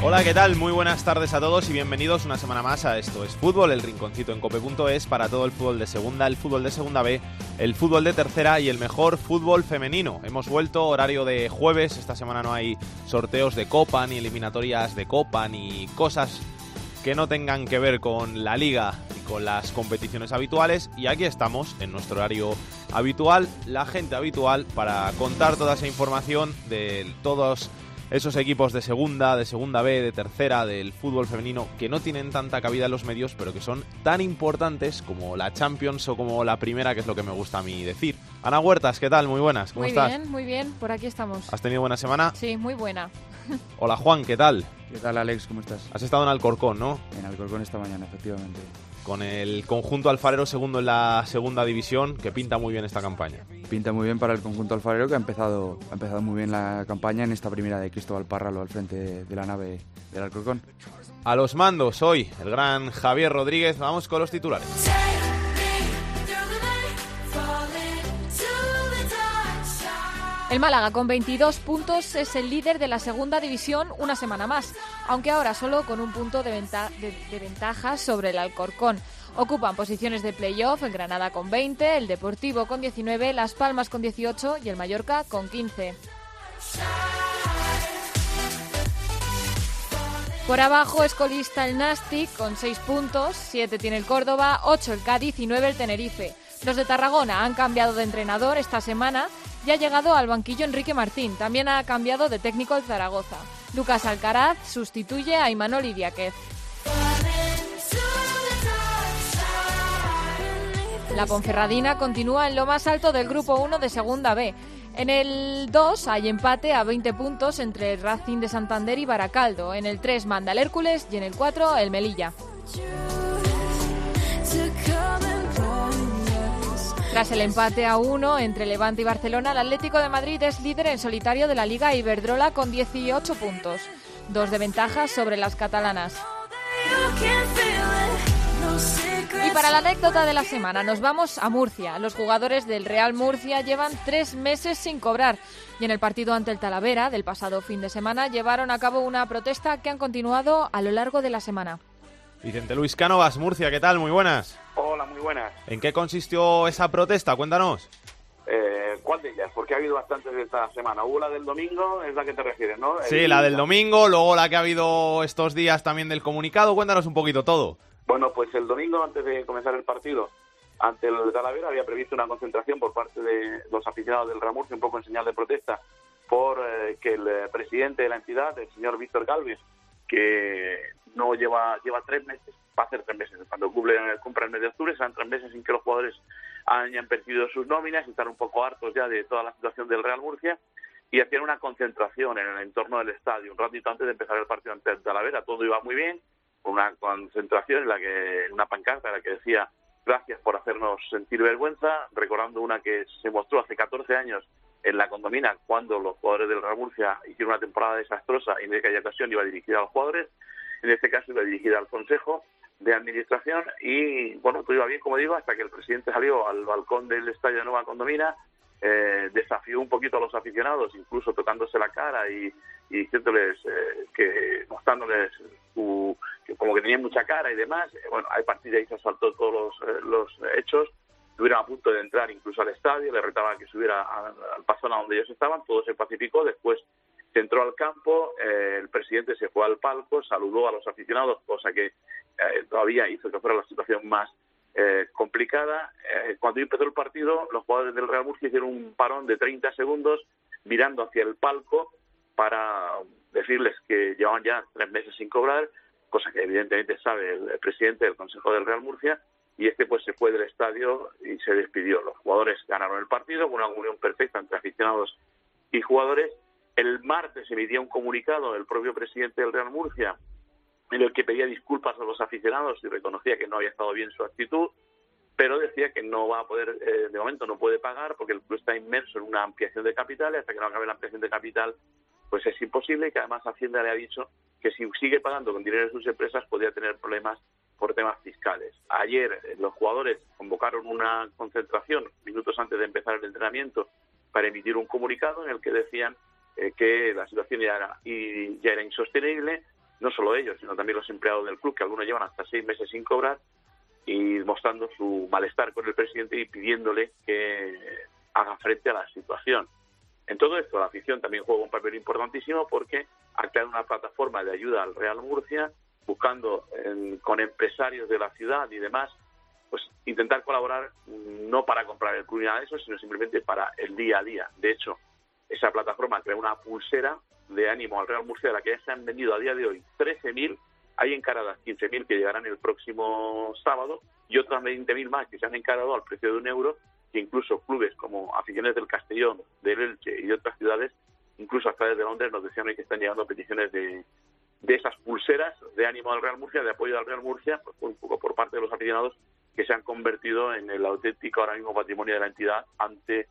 Hola, ¿qué tal? Muy buenas tardes a todos y bienvenidos una semana más a Esto es Fútbol, el rinconcito en cope.es para todo el fútbol de segunda, el fútbol de segunda B, el fútbol de tercera y el mejor fútbol femenino. Hemos vuelto horario de jueves, esta semana no hay sorteos de copa, ni eliminatorias de copa, ni cosas que no tengan que ver con la liga y con las competiciones habituales y aquí estamos en nuestro horario habitual, la gente habitual para contar toda esa información de todos esos equipos de segunda, de segunda B, de tercera, del fútbol femenino que no tienen tanta cabida en los medios, pero que son tan importantes como la Champions o como la primera, que es lo que me gusta a mí decir. Ana Huertas, ¿qué tal? Muy buenas, ¿cómo muy estás? bien, muy bien, por aquí estamos. ¿Has tenido buena semana? Sí, muy buena. Hola Juan, ¿qué tal? ¿Qué tal, Alex? ¿Cómo estás? Has estado en Alcorcón, ¿no? En Alcorcón esta mañana, efectivamente. Con el conjunto alfarero segundo en la segunda división, que pinta muy bien esta campaña. Pinta muy bien para el conjunto alfarero que ha empezado, ha empezado muy bien la campaña en esta primera de Cristóbal Párralo al frente de, la nave del Alcorcón. A los mandos hoy, el gran Javier Rodríguez. Vamos con los titulares. El Málaga con 22 puntos es el líder de la segunda división una semana más, aunque ahora solo con un punto de, venta- de- de ventaja sobre el Alcorcón. Ocupan posiciones de playoff el Granada con 20, el Deportivo con 19, Las Palmas con 18 y el Mallorca con 15. Por abajo es colista el Nastic con 6 puntos, 7 tiene el Córdoba, 8 el Cádiz y 9 el Tenerife. Los de Tarragona han cambiado de entrenador esta semana y ha llegado al banquillo Enrique Martín. También ha cambiado de técnico el Zaragoza. Lucas Alcaraz sustituye a Imanol Idiáquez. La Ponferradina continúa en lo más alto del grupo 1 de Segunda B. En el 2 hay empate a 20 puntos entre el Racing de Santander y Baracaldo. En el 3 manda el Hércules y en el 4 el Melilla. Tras el empate a 1 entre Levante y Barcelona, el Atlético de Madrid es líder en solitario de la Liga Iberdrola con 18 puntos. Dos de ventaja sobre las catalanas. Y para la anécdota de la semana, nos vamos a Murcia. Los jugadores del Real Murcia llevan tres meses sin cobrar y en el partido ante el Talavera del pasado fin de semana llevaron a cabo una protesta que han continuado a lo largo de la semana. Vicente Luis Cánovas, Murcia, ¿qué tal? Muy buenas. Hola, muy buenas. ¿En qué consistió esa protesta? Cuéntanos. Eh, ¿Cuál de ellas? Porque ha habido bastantes esta semana. Hubo la del domingo, es la que te refieres, ¿no? Sí, El- la del domingo, luego la que ha habido estos días también del comunicado. Cuéntanos un poquito todo. Bueno, pues el domingo, antes de comenzar el partido, ante el Talavera, había previsto una concentración por parte de los aficionados del Real Murcia, un poco en señal de protesta, por eh, que el eh, presidente de la entidad, el señor Víctor Galvez, que no lleva lleva tres meses, va a hacer tres meses, cuando cumple, cumpla el mes de octubre, serán tres meses sin que los jugadores hayan percibido sus nóminas están un poco hartos ya de toda la situación del Real Murcia y hacían una concentración en el entorno del estadio un ratito antes de empezar el partido ante el Talavera. Todo iba muy bien, una concentración en la que en una pancarta en la que decía gracias por hacernos sentir vergüenza, recordando una que se mostró hace 14 años en la condomina cuando los jugadores del Real Murcia hicieron una temporada desastrosa y en aquella ocasión iba dirigida a los jugadores, en este caso iba dirigida al Consejo de Administración y bueno, todo iba bien, como digo, hasta que el presidente salió al balcón del Estadio de Nueva Condomina, eh, desafió un poquito a los aficionados, incluso tocándose la cara y, y diciéndoles eh, que, mostrándoles su, que como que tenían mucha cara y demás. Eh, bueno, a partir de ahí se asaltó todos los, eh, los hechos. Estuvieron a punto de entrar incluso al estadio, le retaba que subiera al, al pasón a donde ellos estaban, todo se pacificó. Después se entró al campo, eh, el presidente se fue al palco, saludó a los aficionados, cosa que eh, todavía hizo que fuera la situación más eh, complicada. Eh, cuando empezó el partido, los jugadores del Real Murcia hicieron un parón de 30 segundos mirando hacia el palco para decirles que llevaban ya tres meses sin cobrar, cosa que evidentemente sabe el, presidente del Consejo del Real Murcia, y este pues se fue del estadio y se despidió. Los jugadores ganaron el partido con una unión perfecta entre aficionados y jugadores. El martes emitía un comunicado el propio presidente del Real Murcia en el que pedía disculpas a los aficionados y reconocía que no había estado bien su actitud, pero decía que no va a poder, eh, de momento no puede pagar porque el club está inmerso en una ampliación de capital y hasta que no acabe la ampliación de capital pues es imposible y que además Hacienda le ha dicho que si sigue pagando con dinero de sus empresas podría tener problemas por temas fiscales. Ayer eh, los jugadores convocaron una concentración minutos antes de empezar el entrenamiento para emitir un comunicado en el que decían eh, que la situación ya era, y ya era insostenible, no solo ellos, sino también los empleados del club, que algunos llevan hasta seis meses sin cobrar, y mostrando su malestar con el presidente y pidiéndole que haga frente a la situación. En todo esto, la afición también juega un papel importantísimo porque ha creado una plataforma de ayuda al Real Murcia, buscando con empresarios de la ciudad y demás, pues intentar colaborar mm, no para comprar el club ni nada de eso, sino simplemente para el día a día. De hecho, esa plataforma crea una pulsera de ánimo al Real Murcia, de la que ya se han vendido a día de hoy 13.000, hay encaradas 15.000 que llegarán el próximo sábado y otras 20.000 más que se han encarado al precio de un euro que incluso clubes como aficiones del Castellón, del Elche y de otras ciudades, incluso hasta desde Londres, nos decían que están llegando peticiones de, de esas pulseras de ánimo al Real Murcia, de apoyo al Real Murcia, pues, un poco por parte de los aficionados que se han convertido en el auténtico ahora mismo patrimonio de la entidad ante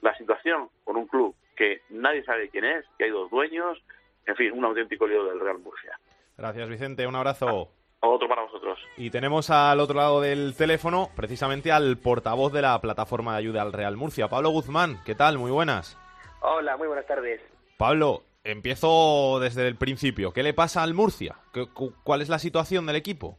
la situación con un club que nadie sabe quién es, que hay dos dueños, en fin, un auténtico lío del Real Murcia. Gracias, Vicente. Un abrazo. Otro para vosotros. Y tenemos al otro lado del teléfono precisamente al portavoz de la plataforma de ayuda al Real Murcia, Pablo Guzmán. ¿Qué tal? Muy buenas. Hola, muy buenas tardes. Pablo, empiezo desde el principio. ¿Qué le pasa al Murcia? ¿Cuál es la situación del equipo?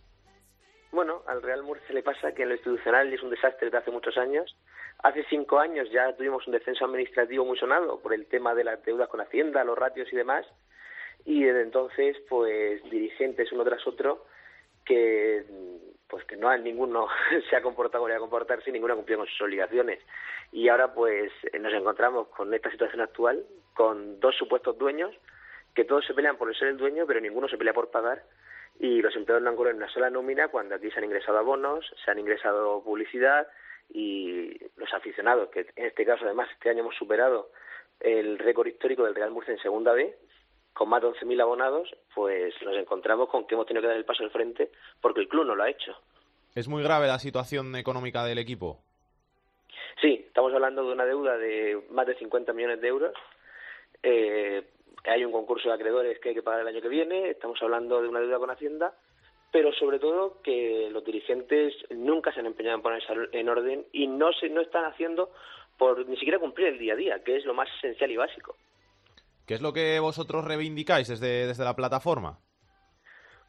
Bueno, al Real Murcia le pasa que en lo institucional es un desastre desde hace muchos años. Hace cinco años ya tuvimos un descenso administrativo muy sonado por el tema de las deudas con Hacienda, los ratios y demás. Y desde entonces, pues dirigentes uno tras otro que pues que no ninguno se ha comportado como a comportarse y ninguno ha cumplido con sus obligaciones. Y ahora pues nos encontramos con esta situación actual, con dos supuestos dueños, que todos se pelean por ser el dueño, pero ninguno se pelea por pagar, y los empleados no han cobrado una sola nómina cuando aquí se han ingresado abonos, se han ingresado publicidad, y los aficionados, que en este caso además este año hemos superado el récord histórico del Real Murcia en Segunda B, con más de 11.000 abonados, pues nos encontramos con que hemos tenido que dar el paso al frente porque el club no lo ha hecho. ¿Es muy grave la situación económica del equipo? Sí, estamos hablando de una deuda de más de 50 millones de euros. Eh, hay un concurso de acreedores que hay que pagar el año que viene. Estamos hablando de una deuda con Hacienda, pero sobre todo que los dirigentes nunca se han empeñado en ponerse en orden y no se no están haciendo por ni siquiera cumplir el día a día, que es lo más esencial y básico. ¿Qué es lo que vosotros reivindicáis desde, desde la plataforma?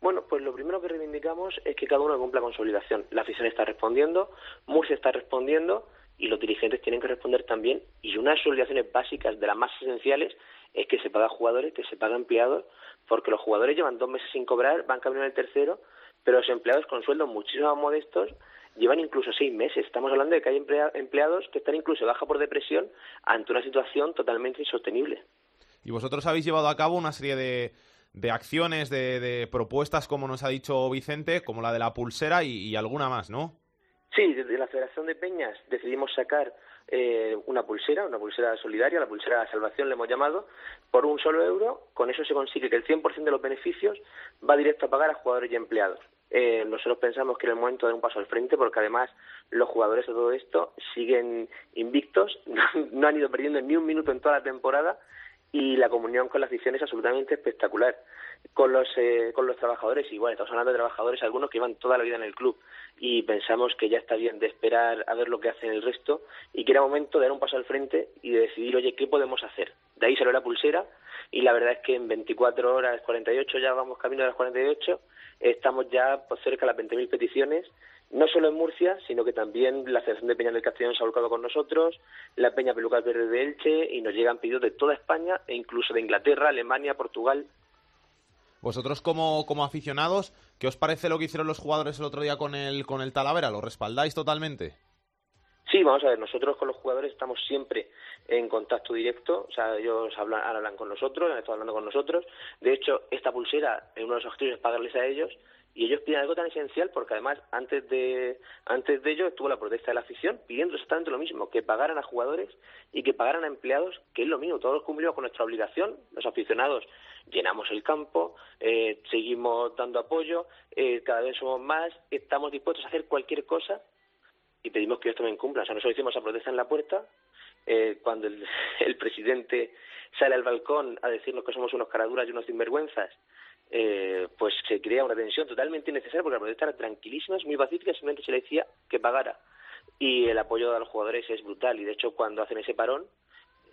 Bueno, pues lo primero que reivindicamos es que cada uno cumpla con su obligación. La afición está respondiendo, Murcia está respondiendo y los dirigentes tienen que responder también. Y una de obligaciones básicas, de las más esenciales, es que se paga a jugadores, que se paga a empleados, porque los jugadores llevan dos meses sin cobrar, van camino el tercero, pero los empleados con sueldos muchísimo más modestos llevan incluso seis meses. Estamos hablando de que hay empleados que están incluso baja por depresión ante una situación totalmente insostenible. Y vosotros habéis llevado a cabo una serie de, de acciones, de, propuestas, como nos ha dicho Vicente, como la de la pulsera y, alguna más, ¿no? Sí, desde la Federación de Peñas decidimos sacar eh, una pulsera, una pulsera solidaria, la pulsera de salvación le hemos llamado, por un solo euro. Con eso se consigue que el 100% de los beneficios va directo a pagar a jugadores y empleados. Eh, nosotros pensamos que era el momento de dar un paso al frente porque además los jugadores de todo esto siguen invictos, no han ido perdiendo ni un minuto en toda la temporada y la comunión con la afición es absolutamente espectacular. Con los, eh, con los trabajadores, igual, estamos hablando de trabajadores, algunos que llevan toda la vida en el club y pensamos que ya está bien de esperar a ver lo que hacen el resto y que era momento de dar un paso al frente y de decidir, oye, ¿qué podemos hacer? De ahí salió la pulsera y la verdad es que en 24 horas, 48, ya vamos camino de las 48, estamos ya por cerca de las 20.000 peticiones no solo en Murcia, sino que también la Federación de Peñas del Castellón se ha volcado con nosotros, la Peña Pelucas Verde de Elche, y nos llegan pedidos de toda España e incluso de Inglaterra, Alemania, Portugal. Vosotros como, como aficionados, ¿qué os parece lo que hicieron los jugadores el otro día con el, con el Talavera? ¿Lo respaldáis totalmente? Sí, vamos a ver, nosotros con los jugadores estamos siempre en contacto directo, o sea, ellos hablan, hablan con nosotros, han estado hablando con nosotros. De hecho, esta pulsera, uno de los objetivos es pagarles a ellos, y ellos piden algo tan esencial porque además antes de antes de ello estuvo la protesta de la afición pidiendo exactamente lo mismo que pagaran a jugadores y que pagaran a empleados que es lo mismo. Todos cumplimos con nuestra obligación los aficionados llenamos el campo eh, seguimos dando apoyo eh, cada vez somos más estamos dispuestos a hacer cualquier cosa y pedimos que ellos también cumplan. O sea nosotros hicimos esa protesta en la puerta eh, cuando el, el presidente sale al balcón a decirnos que somos unos caraduras y unos sinvergüenzas eh, pues se crea una tensión totalmente innecesaria porque la protesta era tranquilísima, es muy pacífica, simplemente se le decía que pagara. Y el apoyo de los jugadores es brutal y de hecho cuando hacen ese parón,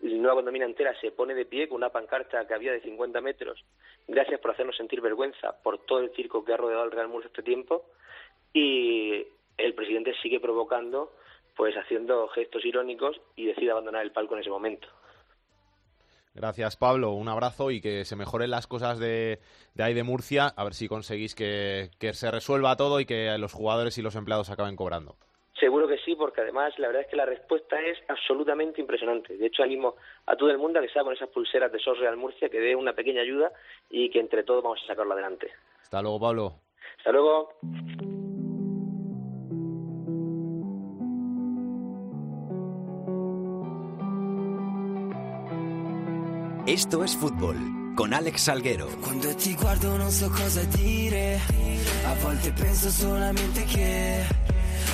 nueva condomina entera se pone de pie con una pancarta que había de 50 metros. Gracias por hacernos sentir vergüenza por todo el circo que ha rodeado al Real Murcia este tiempo. Y el presidente sigue provocando, pues haciendo gestos irónicos y decide abandonar el palco en ese momento. Gracias, Pablo. Un abrazo y que se mejoren las cosas de, de ahí de Murcia. A ver si conseguís que, que se resuelva todo y que los jugadores y los empleados acaben cobrando. Seguro que sí, porque además la verdad es que la respuesta es absolutamente impresionante. De hecho, animo a todo el mundo a que sea con esas pulseras de SOS Real Murcia, que dé una pequeña ayuda y que entre todos vamos a sacarlo adelante. Hasta luego, Pablo. Hasta luego. Esto es fútbol con Alex Salguero. Quando ti guardo non so cosa dire, a volte penso solamente che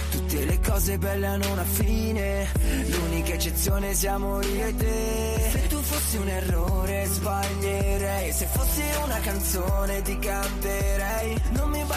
tutte le cose belle hanno una fine, l'unica eccezione siamo io e te. Se tu un errore sbaglierei, se fossi una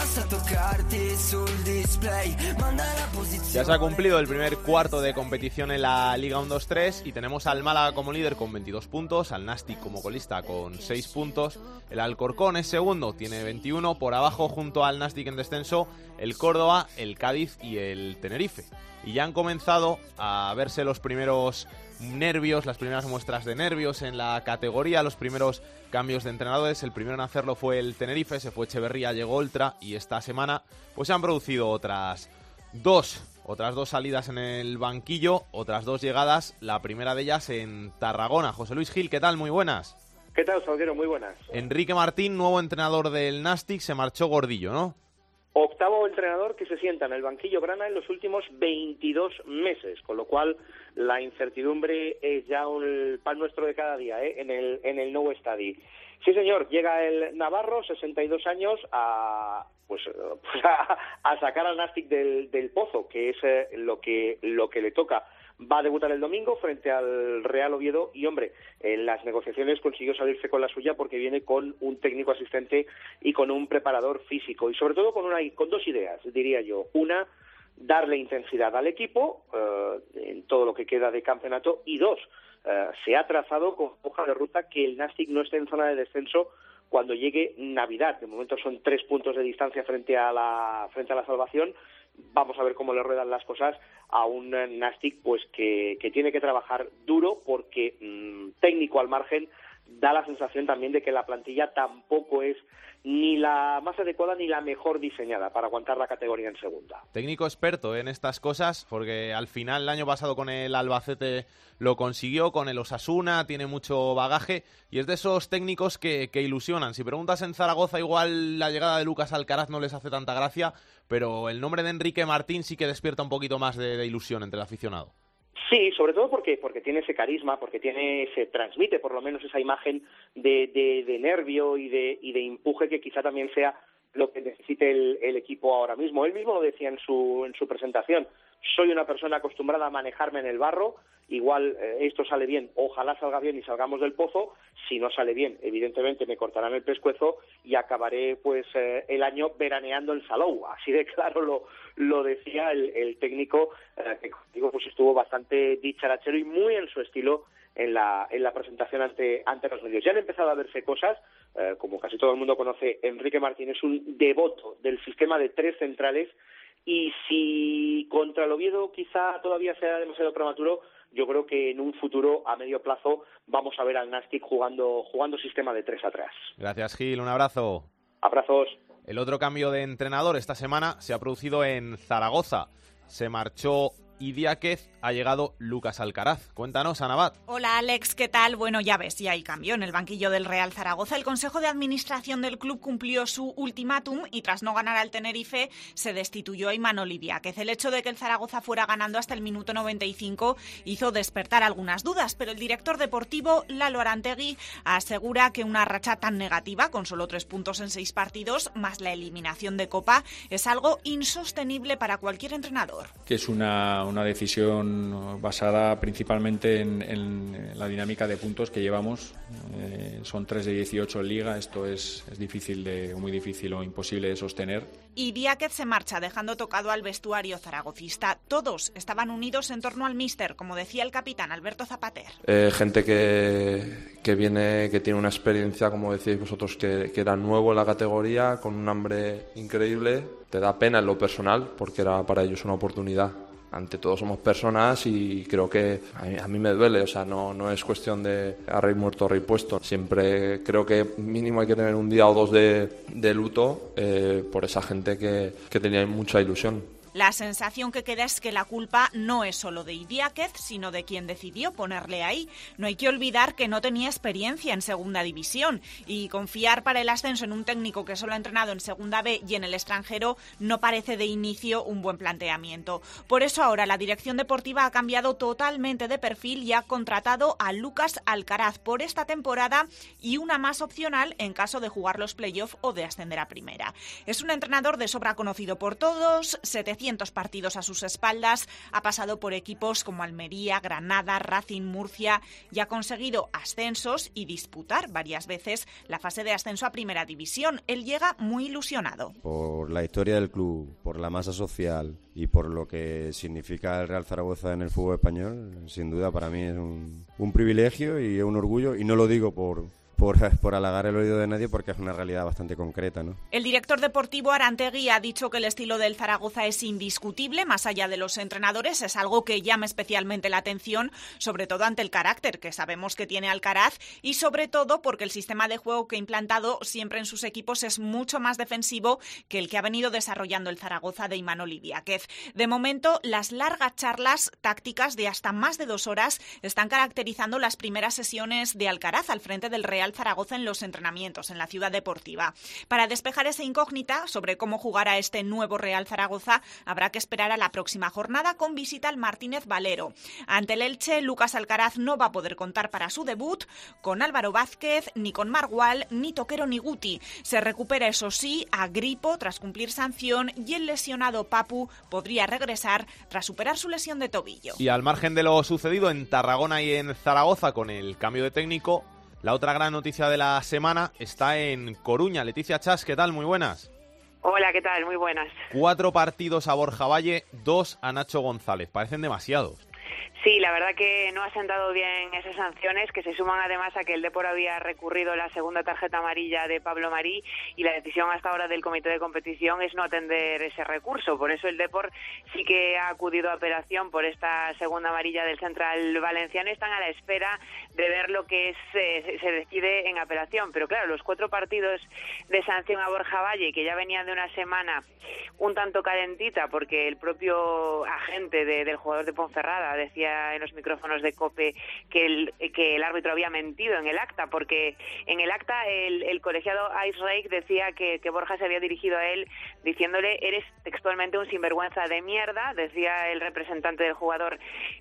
basta toccarti sul display, manda la posizione. Ya se ha cumplido el primer cuarto de competición en la Liga 1-2-3 y tenemos al Málaga como líder con 22 puntos, al Nastic como colista con 6 puntos, el Alcorcón es segundo, tiene 21, por abajo junto al Nastic en descenso, el Córdoba, el Cádiz y el Tenerife. Y ya han comenzado a verse los primeros nervios, las primeras muestras de nervios en la categoría, los primeros cambios de entrenadores. El primero en hacerlo fue el Tenerife, se fue Echeverría, llegó Oltra y esta semana pues se han producido otras dos, otras dos salidas en el banquillo, otras dos llegadas, la primera de ellas en Tarragona. José Luis Gil, ¿qué tal? Muy buenas. ¿Qué tal, Salguero? Muy buenas. Enrique Martín, nuevo entrenador del Nastic, se marchó gordillo, ¿no? Octavo entrenador que se sienta en el banquillo Brana en los últimos 22 meses, con lo cual la incertidumbre es ya un pan nuestro de cada día ¿eh? en el en el nuevo estadio. Sí, señor, llega el Navarro, 62 años, a pues, a, a, sacar al Nastic del, del pozo, que es eh, lo que lo que le toca. Va a debutar el domingo frente al Real Oviedo y, hombre, en las negociaciones consiguió salirse con la suya porque viene con un técnico asistente y con un preparador físico y, sobre todo, con, una, con dos ideas, diría yo. Una, darle intensidad al equipo eh, en todo lo que queda de campeonato y dos, eh, se ha trazado con hoja de ruta que el Nastic no esté en zona de descenso cuando llegue Navidad. De momento son tres puntos de distancia frente a la, frente a la salvación. Vamos a ver cómo le ruedan las cosas a un Nastic pues que, que tiene que trabajar duro porque mmm, técnico al margen da la sensación también de que la plantilla tampoco es ni la más adecuada ni la mejor diseñada para aguantar la categoría en segunda. Técnico experto en estas cosas, porque al final el año pasado con el Albacete lo consiguió, con el Osasuna tiene mucho bagaje y es de esos técnicos que, que ilusionan. Si preguntas en Zaragoza, igual la llegada de Lucas Alcaraz no les hace tanta gracia, pero el nombre de Enrique Martín sí que despierta un poquito más de, de ilusión entre el aficionado. Sí, sobre todo porque, porque tiene ese carisma, porque tiene, se transmite por lo menos esa imagen de, de, de nervio y de, y de empuje que quizá también sea lo que necesite el, el, equipo ahora mismo. Él mismo lo decía en su, en su presentación. Soy una persona acostumbrada a manejarme en el barro. Igual eh, esto sale bien, ojalá salga bien y salgamos del pozo. Si no sale bien, evidentemente me cortarán el pescuezo y acabaré pues eh, el año veraneando en Salou. Así de claro lo, lo decía el, el técnico, eh, que digo, pues estuvo bastante dicharachero y muy en su estilo en la, en la presentación ante, ante los medios. Ya han empezado a verse cosas, como casi todo el mundo conoce, Enrique Martín es un devoto del sistema de tres centrales y si contra el Oviedo quizá todavía sea demasiado prematuro, yo creo que en un futuro a medio plazo vamos a ver al Nastic jugando, jugando sistema de tres atrás. Gracias Gil, un abrazo. Abrazos. El otro cambio de entrenador esta semana se ha producido en Zaragoza. Se marchó Idiáquez ha llegado Lucas Alcaraz. Cuéntanos, Anabat. Hola Alex, ¿qué tal? Bueno, ya ves, ya hay cambio en el banquillo del Real Zaragoza. El Consejo de Administración del club cumplió su ultimátum y tras no ganar al Tenerife se destituyó a Imanol Idiáquez. El hecho de que el Zaragoza fuera ganando hasta el minuto 95 hizo despertar algunas dudas, pero el director deportivo Lalo Arantegui asegura que una racha tan negativa, con solo tres puntos en seis partidos, más la eliminación de Copa, es algo insostenible para cualquier entrenador. Que es una, una decisión basada principalmente en, en, la dinámica de puntos que llevamos. Eh, son 3 de 18 en liga, esto es, es difícil de, muy difícil o imposible de sostener. Y Diáquez se marcha dejando tocado al vestuario zaragocista. Todos estaban unidos en torno al míster, como decía el capitán Alberto Zapater. Eh, gente que, que viene, que tiene una experiencia, como decís vosotros, que, que era nuevo en la categoría, con un hambre increíble. Te da pena en lo personal, porque era para ellos una oportunidad ante todo somos personas y creo que a mí, a me duele, o sea, no, no es cuestión de a rey muerto, rey puesto. Siempre creo que mínimo hay que tener un día o dos de, de luto eh, por esa gente que, que tenía mucha ilusión. La sensación que queda es que la culpa no es solo de Idiáquez, sino de quien decidió ponerle ahí. No hay que olvidar que no tenía experiencia en segunda división y confiar para el ascenso en un técnico que solo ha entrenado en segunda B y en el extranjero no parece de inicio un buen planteamiento. Por eso ahora la dirección deportiva ha cambiado totalmente de perfil y ha contratado a Lucas Alcaraz por esta temporada y una más opcional en caso de jugar los playoffs o de ascender a primera. Es un entrenador de sobra conocido por todos, 700 partidos a sus espaldas, ha pasado por equipos como Almería, Granada, Racing, Murcia y ha conseguido ascensos y disputar varias veces la fase de ascenso a Primera División. Él llega muy ilusionado. Por la historia del club, por la masa social y por lo que significa el Real Zaragoza en el fútbol español, sin duda para mí es un, un privilegio y un orgullo y no lo digo por por, por halagar el oído de nadie porque es una realidad bastante concreta. ¿no? El director deportivo Arantegui ha dicho que el estilo del Zaragoza es indiscutible, más allá de los entrenadores, es algo que llama especialmente la atención, sobre todo ante el carácter que sabemos que tiene Alcaraz y sobre todo porque el sistema de juego que ha implantado siempre en sus equipos es mucho más defensivo que el que ha venido desarrollando el Zaragoza de Imanol Idiáquez. De momento, las largas charlas tácticas de hasta más de dos horas están caracterizando las primeras sesiones de Alcaraz al frente del Real Zaragoza en los entrenamientos en la ciudad deportiva. Para despejar esa incógnita sobre cómo jugará este nuevo Real Zaragoza, habrá que esperar a la próxima jornada con visita al Martínez Valero. Ante el Elche, Lucas Alcaraz no va a poder contar para su debut con Álvaro Vázquez, ni con Margual, ni Toquero ni Guti. Se recupera, eso sí, a Gripo tras cumplir sanción y el lesionado Papu podría regresar tras superar su lesión de tobillo. Y al margen de lo sucedido en Tarragona y en Zaragoza con el cambio de técnico, la otra gran noticia de la semana está en Coruña. Leticia Chas, ¿qué tal? Muy buenas. Hola, ¿qué tal? Muy buenas. Cuatro partidos a Borja Valle, dos a Nacho González. Parecen demasiados. Sí, la verdad que no ha sentado bien esas sanciones, que se suman además a que el Depor había recurrido la segunda tarjeta amarilla de Pablo Marí y la decisión hasta ahora del comité de competición es no atender ese recurso. Por eso el Depor sí que ha acudido a operación por esta segunda amarilla del Central Valenciano están a la espera de ver lo que eh, se decide en apelación. Pero claro, los cuatro partidos de sanción a Borja Valle, que ya venían de una semana un tanto calentita, porque el propio agente de, del jugador de Ponferrada decía en los micrófonos de COPE que el, que el árbitro había mentido en el acta, porque en el acta el, colegiado Ice Rake decía que, Borja se había dirigido a él diciéndole eres textualmente un sinvergüenza de mierda, decía el representante del jugador,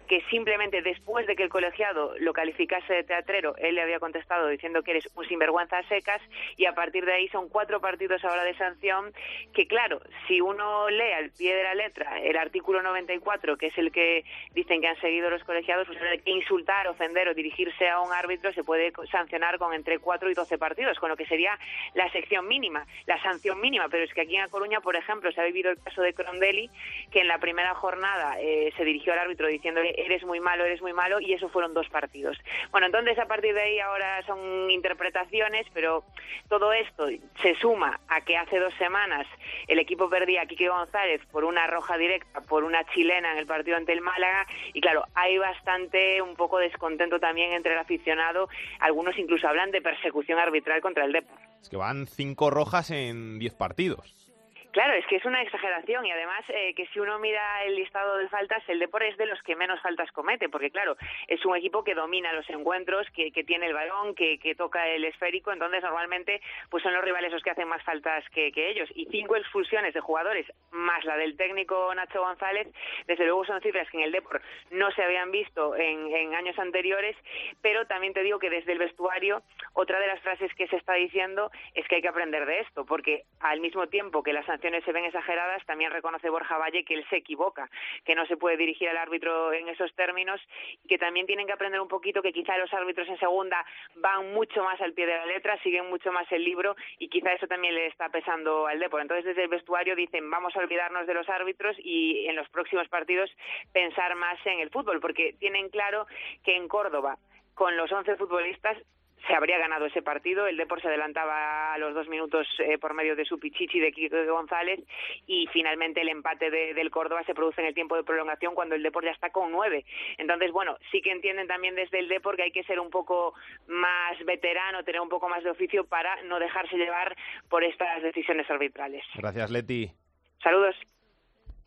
que simplemente después de que el colegiado lo calificase de teatrero, él le había contestado diciendo que eres un sinvergüenza secas y a partir de ahí son cuatro partidos ahora de sanción que claro, si uno lee al pie de la letra el artículo 94, que es el que dicen que han seguido los colegiados, pues insultar, ofender o dirigirse a un árbitro se puede sancionar con entre 4 y 12 partidos, con lo que sería la sección mínima, la sanción mínima. Pero es que aquí en A Coruña, por ejemplo, se ha vivido el caso de Crondelli, que en la primera jornada eh, se dirigió al árbitro diciéndole eres muy malo, eres muy malo, y eso fueron dos partidos. Bueno, entonces a partir de ahí ahora son interpretaciones, pero todo esto se suma a que hace dos semanas el equipo perdía a Quique González por una roja directa, por una chilena en el partido ante el Málaga, y claro, hay bastante un poco descontento también entre el aficionado. Algunos incluso hablan de persecución arbitral contra el Depor. Es que van cinco rojas en diez partidos. Claro, es que es una exageración y además eh, que si uno mira el listado de faltas, el Depor es de los que menos faltas comete, porque claro, es un equipo que domina los encuentros, que, tiene el balón, que, toca el esférico, entonces normalmente pues son los rivales los que hacen más faltas que, que, ellos. Y cinco expulsiones de jugadores, más la del técnico Nacho González, desde luego son cifras que en el Depor no se habían visto en, en años anteriores, pero también te digo que desde el vestuario, otra de las frases que se está diciendo es que hay que aprender de esto, porque al mismo tiempo que las sanciones se ven exageradas, también reconoce Borja Valle que él se equivoca, que no se puede dirigir al árbitro en esos términos y que también tienen que aprender un poquito que quizá los árbitros en segunda van mucho más al pie de la letra, siguen mucho más el libro y quizá eso también le está pesando al Depor. Entonces desde el vestuario dicen vamos a olvidarnos de los árbitros y en los próximos partidos pensar más en el fútbol, porque tienen claro que en Córdoba con los 11 futbolistas se habría ganado ese partido. El Depor se adelantaba a los dos minutos eh, por medio de su pichichi de Kiko González y finalmente el empate de, del Córdoba se produce en el tiempo de prolongación cuando el Depor ya está con nueve. Entonces, bueno, sí que entienden también desde el Depor que hay que ser un poco más veterano, tener un poco más de oficio para no dejarse llevar por estas decisiones arbitrales. Gracias, Leti. Saludos.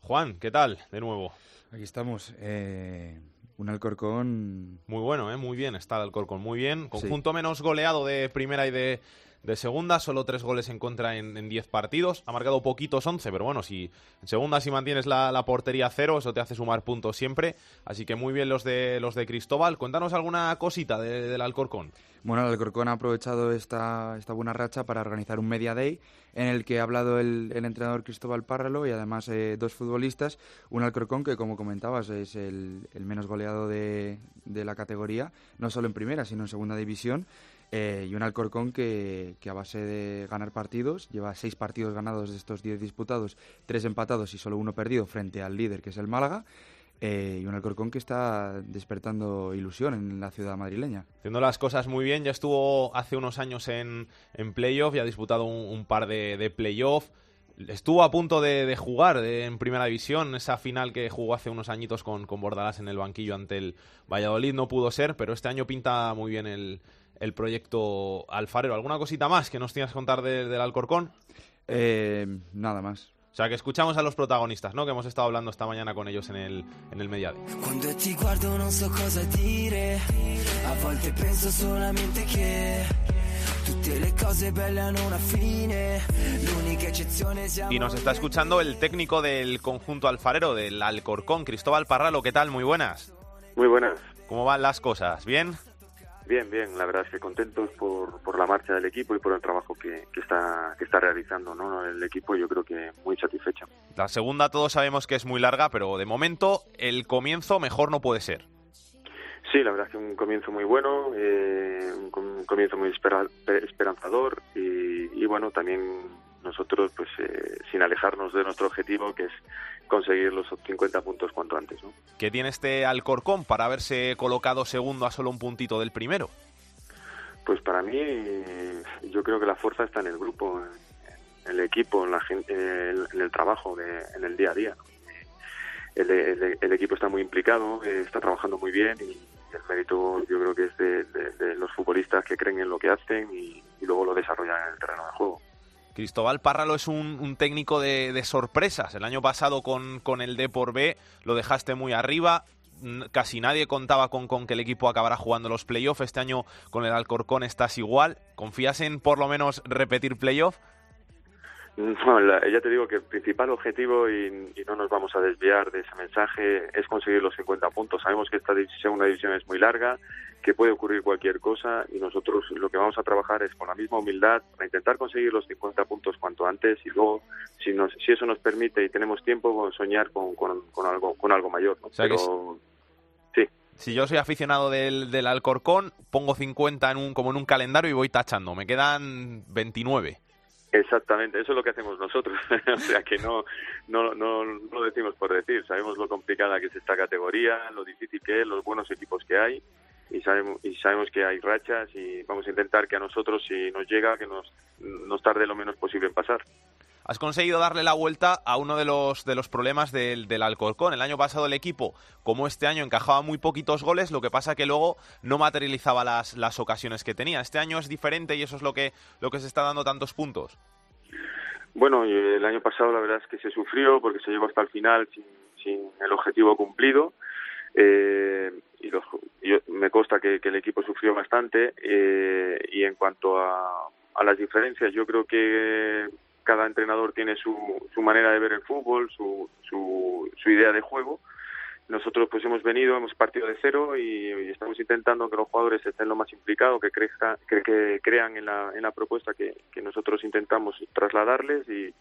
Juan, ¿qué tal? De nuevo. Aquí estamos. Eh, un Alcorcón... Muy bueno, ¿eh? muy bien está el Alcorcón, muy bien. Conjunto sí. menos goleado de primera y de, de segunda, solo tres goles en contra en, en diez partidos. Ha marcado poquitos once, pero bueno, si en segunda si mantienes la, la, portería cero, eso te hace sumar puntos siempre. Así que muy bien los de los de Cristóbal. Cuéntanos alguna cosita de, del Alcorcón. Bueno, el Alcorcón ha aprovechado esta, esta buena racha para organizar un Media Day en el que ha hablado el, el entrenador Cristóbal Párralo y además eh, dos futbolistas. Un Alcorcón que, como comentabas, es el, el menos goleado de, de la categoría, no solo en primera, sino en segunda división. Eh, y un Alcorcón que, que, a base de ganar partidos, lleva seis partidos ganados de estos diez disputados, tres empatados y solo uno perdido frente al líder que es el Málaga. Eh, y un Alcorcón que está despertando ilusión en la ciudad madrileña. Haciendo las cosas muy bien, ya estuvo hace unos años en, en playoff, ya ha disputado un, par de, de playoff. Estuvo a punto de, jugar en primera división, esa final que jugó hace unos añitos con, con Bordalás en el banquillo ante el Valladolid, no pudo ser, pero este año pinta muy bien el, el proyecto Alfarero. ¿Alguna cosita más que nos tienes que contar de, del Alcorcón? Eh, nada más. O sea, que escuchamos a los protagonistas, ¿no? Que hemos estado hablando esta mañana con ellos en el, en el Mediadi. Cuando ti guardo non so cosa dire, a volte penso solamente che tutte le cose belle hanno una fine, l'unica eccezione siamo Y nos está escuchando el técnico del conjunto alfarero, del Alcorcón, Cristóbal Parralo. ¿Qué tal? Muy buenas. Muy buenas. ¿Cómo van las cosas? ¿Bien? Bien, bien, la verdad es que contentos por, por la marcha del equipo y por el trabajo que, que, está, que está realizando ¿no? el equipo, yo creo que muy satisfecho. La segunda todos sabemos que es muy larga, pero de momento el comienzo mejor no puede ser. Sí, la verdad es que un comienzo muy bueno, eh, un comienzo muy espera, esperanzador y, y, bueno, también nosotros pues eh, sin alejarnos de nuestro objetivo que es conseguir los 50 puntos cuanto antes. ¿no? ¿Qué tiene este Alcorcón para haberse colocado segundo a solo un puntito del primero? Pues para mí yo creo que la fuerza está en el grupo, en el equipo, en, la gente, en el trabajo, de, en el día a día. El, el, el, equipo está muy implicado, está trabajando muy bien y el mérito yo creo que es de, de, de los futbolistas que creen en lo que hacen y, y luego lo desarrollan en el terreno de juego. Cristóbal Párralo es un, técnico de, sorpresas. El año pasado con, con el D por B lo dejaste muy arriba. Casi nadie contaba con, con que el equipo acabara jugando los playoffs. Este año con el Alcorcón estás igual. ¿Confías en por lo menos repetir playoff? No, la, ya te digo que el principal objetivo, y, y, no nos vamos a desviar de ese mensaje, es conseguir los 50 puntos. Sabemos que esta segunda división es muy larga, que puede ocurrir cualquier cosa, y nosotros lo que vamos a trabajar es con la misma humildad para intentar conseguir los 50 puntos cuanto antes, y luego, si, nos, si eso nos permite y tenemos tiempo, soñar con, con, con algo, con algo mayor. ¿no? O sea Pero, sí. Si yo soy aficionado del, del Alcorcón, pongo 50 en un, como en un calendario y voy tachando. Me quedan 29. Exactamente, eso es lo que hacemos nosotros. o sea que no, no, no, no lo decimos por decir. Sabemos lo complicada que es esta categoría, lo difícil que es, los buenos equipos que hay y sabemos, y sabemos que hay rachas y vamos a intentar que a nosotros, si nos llega, que nos, nos tarde lo menos posible en pasar. Has conseguido darle la vuelta a uno de los, de los problemas del, del Alcorcón. El año pasado el equipo, como este año, encajaba muy poquitos goles, lo que pasa que luego no materializaba las, las ocasiones que tenía. Este año es diferente y eso es lo que, lo que se está dando tantos puntos. Bueno, el año pasado la verdad es que se sufrió porque se llegó hasta el final sin, sin el objetivo cumplido. Eh, y me consta que, que, el equipo sufrió bastante. Eh, y en cuanto a, a, las diferencias, yo creo que cada entrenador tiene su, su manera de ver el fútbol, su, su, su idea de juego nosotros pues hemos venido, hemos partido de cero y, estamos intentando que los jugadores estén lo más implicados, que, crezca, que, que crean en la, en la propuesta que, que nosotros intentamos trasladarles y,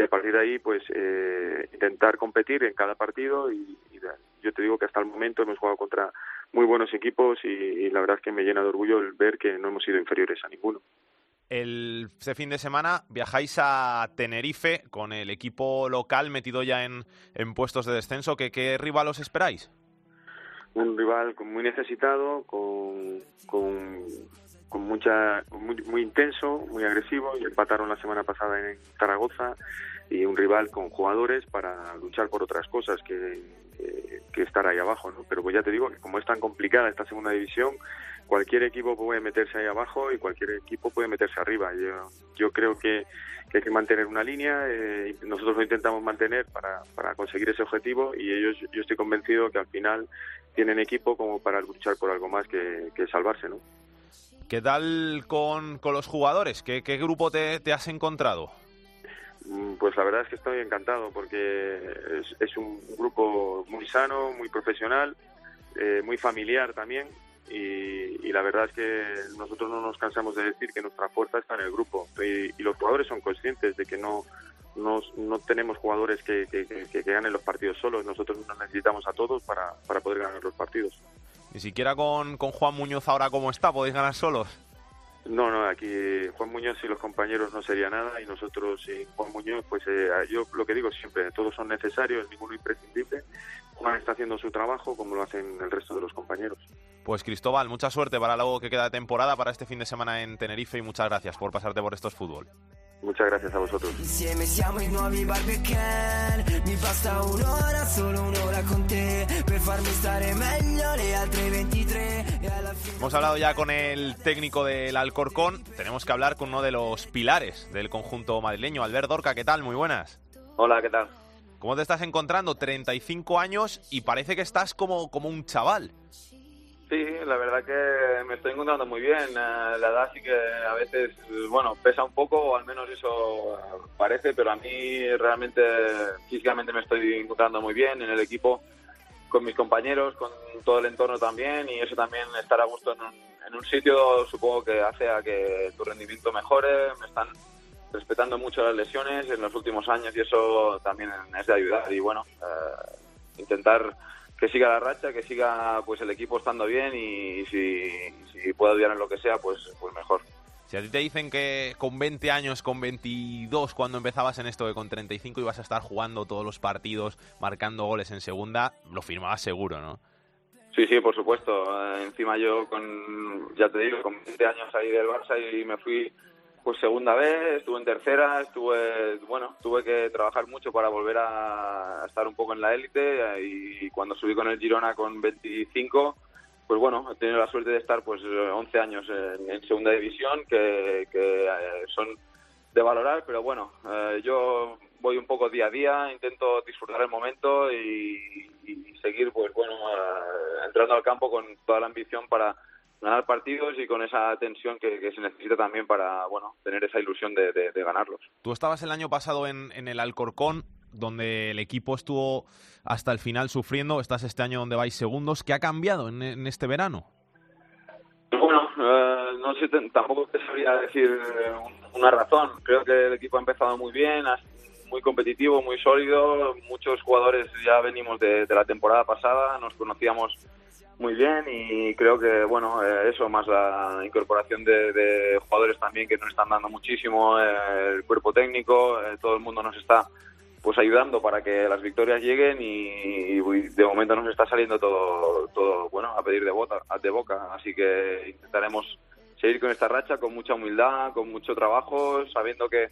a partir de ahí pues eh, intentar competir en cada partido y, y, yo te digo que hasta el momento hemos jugado contra muy buenos equipos y, y la verdad es que me llena de orgullo el ver que no hemos sido inferiores a ninguno. El, este fin de semana viajáis a Tenerife con el equipo local metido ya en, en puestos de descenso. ¿Qué, ¿Qué, rival os esperáis? Un rival muy necesitado, con, con, con mucha, muy, muy intenso, muy agresivo. Y empataron la semana pasada en Zaragoza. Y un rival con jugadores para luchar por otras cosas que, que estar ahí abajo. ¿no? Pero pues ya te digo que como es tan complicada esta segunda división, cualquier equipo puede meterse ahí abajo y cualquier equipo puede meterse arriba. Yo, yo creo que, hay que mantener una línea, eh, nosotros lo intentamos mantener para, para conseguir ese objetivo y ellos, yo estoy convencido que al final tienen equipo como para luchar por algo más que, que salvarse, ¿no? ¿Qué tal con, los jugadores? ¿Qué, qué grupo te, has encontrado? Pues la verdad es que estoy encantado porque es, un grupo muy sano, muy profesional, eh, muy familiar también y, la verdad es que nosotros no nos cansamos de decir que nuestra fuerza está en el grupo y, los jugadores son conscientes de que no no, no tenemos jugadores que, que, ganen los partidos solos, nosotros nos necesitamos a todos para, para poder ganar los partidos. Ni siquiera con, con Juan Muñoz ahora como está, ¿podéis ganar solos? No, no, aquí Juan Muñoz y los compañeros no sería nada y nosotros sin Juan Muñoz, pues eh, yo lo que digo siempre, todos son necesarios, ninguno imprescindible. Juan está haciendo su trabajo como lo hacen el resto de los compañeros. Pues Cristóbal, mucha suerte para luego que queda de temporada, para este fin de semana en Tenerife y muchas gracias por pasarte por estos fútbol. Muchas gracias a vosotros. Insieme siamo i nuovi Barbican. Mi basta un'ora, solo un'ora con te per farmi stare meglio le altre 23. E alla fine... Hemos hablado ya con el técnico del Alcorcón. Tenemos que hablar con uno de los pilares del conjunto madrileño, Albert Dorca. ¿Qué tal? Muy buenas. Hola, ¿qué tal? ¿Cómo te estás encontrando? 35 años y parece que estás como, como un chaval. Sí, la verdad que me estoy encontrando muy bien. La edad sí que a veces, bueno, pesa un poco, o al menos eso parece, pero a mí realmente físicamente me estoy encontrando muy bien en el equipo, con mis compañeros, con todo el entorno también, y eso también estar a gusto en un, en un sitio supongo que hace a que tu rendimiento mejore. Me están respetando mucho las lesiones en los últimos años y eso también es de ayudar. Y bueno, eh, intentar que siga la racha, que siga pues el equipo estando bien y, y si, si puedo ayudar en lo que sea, pues, pues mejor. Si a ti te dicen que con 20 años, con 22, cuando empezabas en esto, que con 35 ibas a estar jugando todos los partidos, marcando goles en segunda, lo firmabas seguro, ¿no? Sí, sí, por supuesto. Eh, encima yo con, ya te digo, con 20 años ahí del Barça y me fui pues segunda vez, estuve en tercera, estuve, bueno, tuve que trabajar mucho para volver a estar un poco en la élite y cuando subí con el Girona con 25, pues bueno, he tenido la suerte de estar pues 11 años en, segunda división que, que eh, son de valorar, pero bueno, eh, yo voy un poco día a día, intento disfrutar el momento y, y seguir pues bueno, eh, entrando al campo con toda la ambición para ganar partidos y con esa tensión que, que, se necesita también para bueno tener esa ilusión de, de, de ganarlos. Tú estabas el año pasado en, en, el Alcorcón, donde el equipo estuvo hasta el final sufriendo. Estás este año donde vais segundos. ¿Qué ha cambiado en, en este verano? Bueno, eh, no sé, tampoco te sabría decir una razón. Creo que el equipo ha empezado muy bien, muy competitivo, muy sólido. Muchos jugadores ya venimos de, de la temporada pasada, nos conocíamos muy bien y creo que bueno eh, eso más la incorporación de, de, jugadores también que nos están dando muchísimo eh, el cuerpo técnico eh, todo el mundo nos está pues ayudando para que las victorias lleguen y, y, de momento nos está saliendo todo todo bueno a pedir de boca de boca. Así que intentaremos seguir con esta racha con mucha humildad con mucho trabajo sabiendo que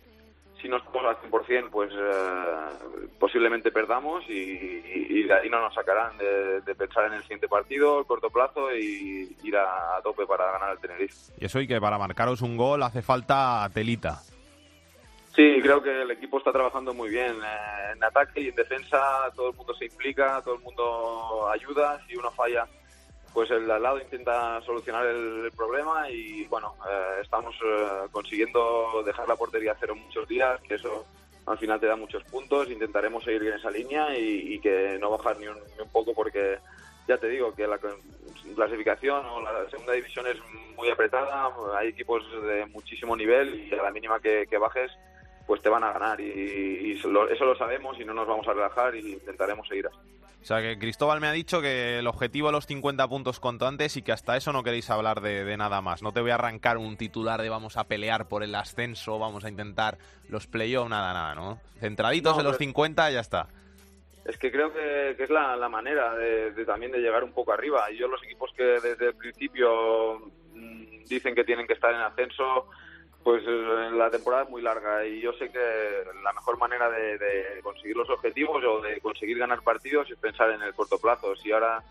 si no estamos al 100%, pues eh, posiblemente perdamos y, y, de ahí no nos sacarán de, de, pensar en el siguiente partido, el corto plazo y ir a, a, tope para ganar el Tenerife. Y eso y que para marcaros un gol hace falta telita. Sí, creo que el equipo está trabajando muy bien. Eh, en ataque y en defensa todo el mundo se implica, todo el mundo ayuda. Si uno falla, pues el al lado intenta solucionar el, problema y bueno, eh, estamos eh, consiguiendo dejar la portería a cero muchos días, que eso al final te da muchos puntos. Intentaremos seguir en esa línea y, que no bajar ni un, ni un poco porque ya te digo que la cl- clasificación o la segunda división es muy apretada, hay equipos de muchísimo nivel y a la mínima que, que bajes pues te van a ganar y, y eso lo sabemos y no nos vamos a relajar y intentaremos seguir así. O sea que Cristóbal me ha dicho que el objetivo de los 50 puntos cuanto antes y que hasta eso no queréis hablar de, de nada más. No te voy a arrancar un titular de vamos a pelear por el ascenso, vamos a intentar los playoffs, nada, nada, ¿no? Centraditos No, en los pero- 50 y ya está. Es que creo que, que es la, la manera de, de también de llegar un poco arriba. Y yo los equipos que desde el principio mm, dicen que tienen que estar en ascenso, pues eh, la temporada es muy larga y yo sé que la mejor manera de, de conseguir los objetivos o de conseguir ganar partidos es pensar en el corto plazo. Si ahora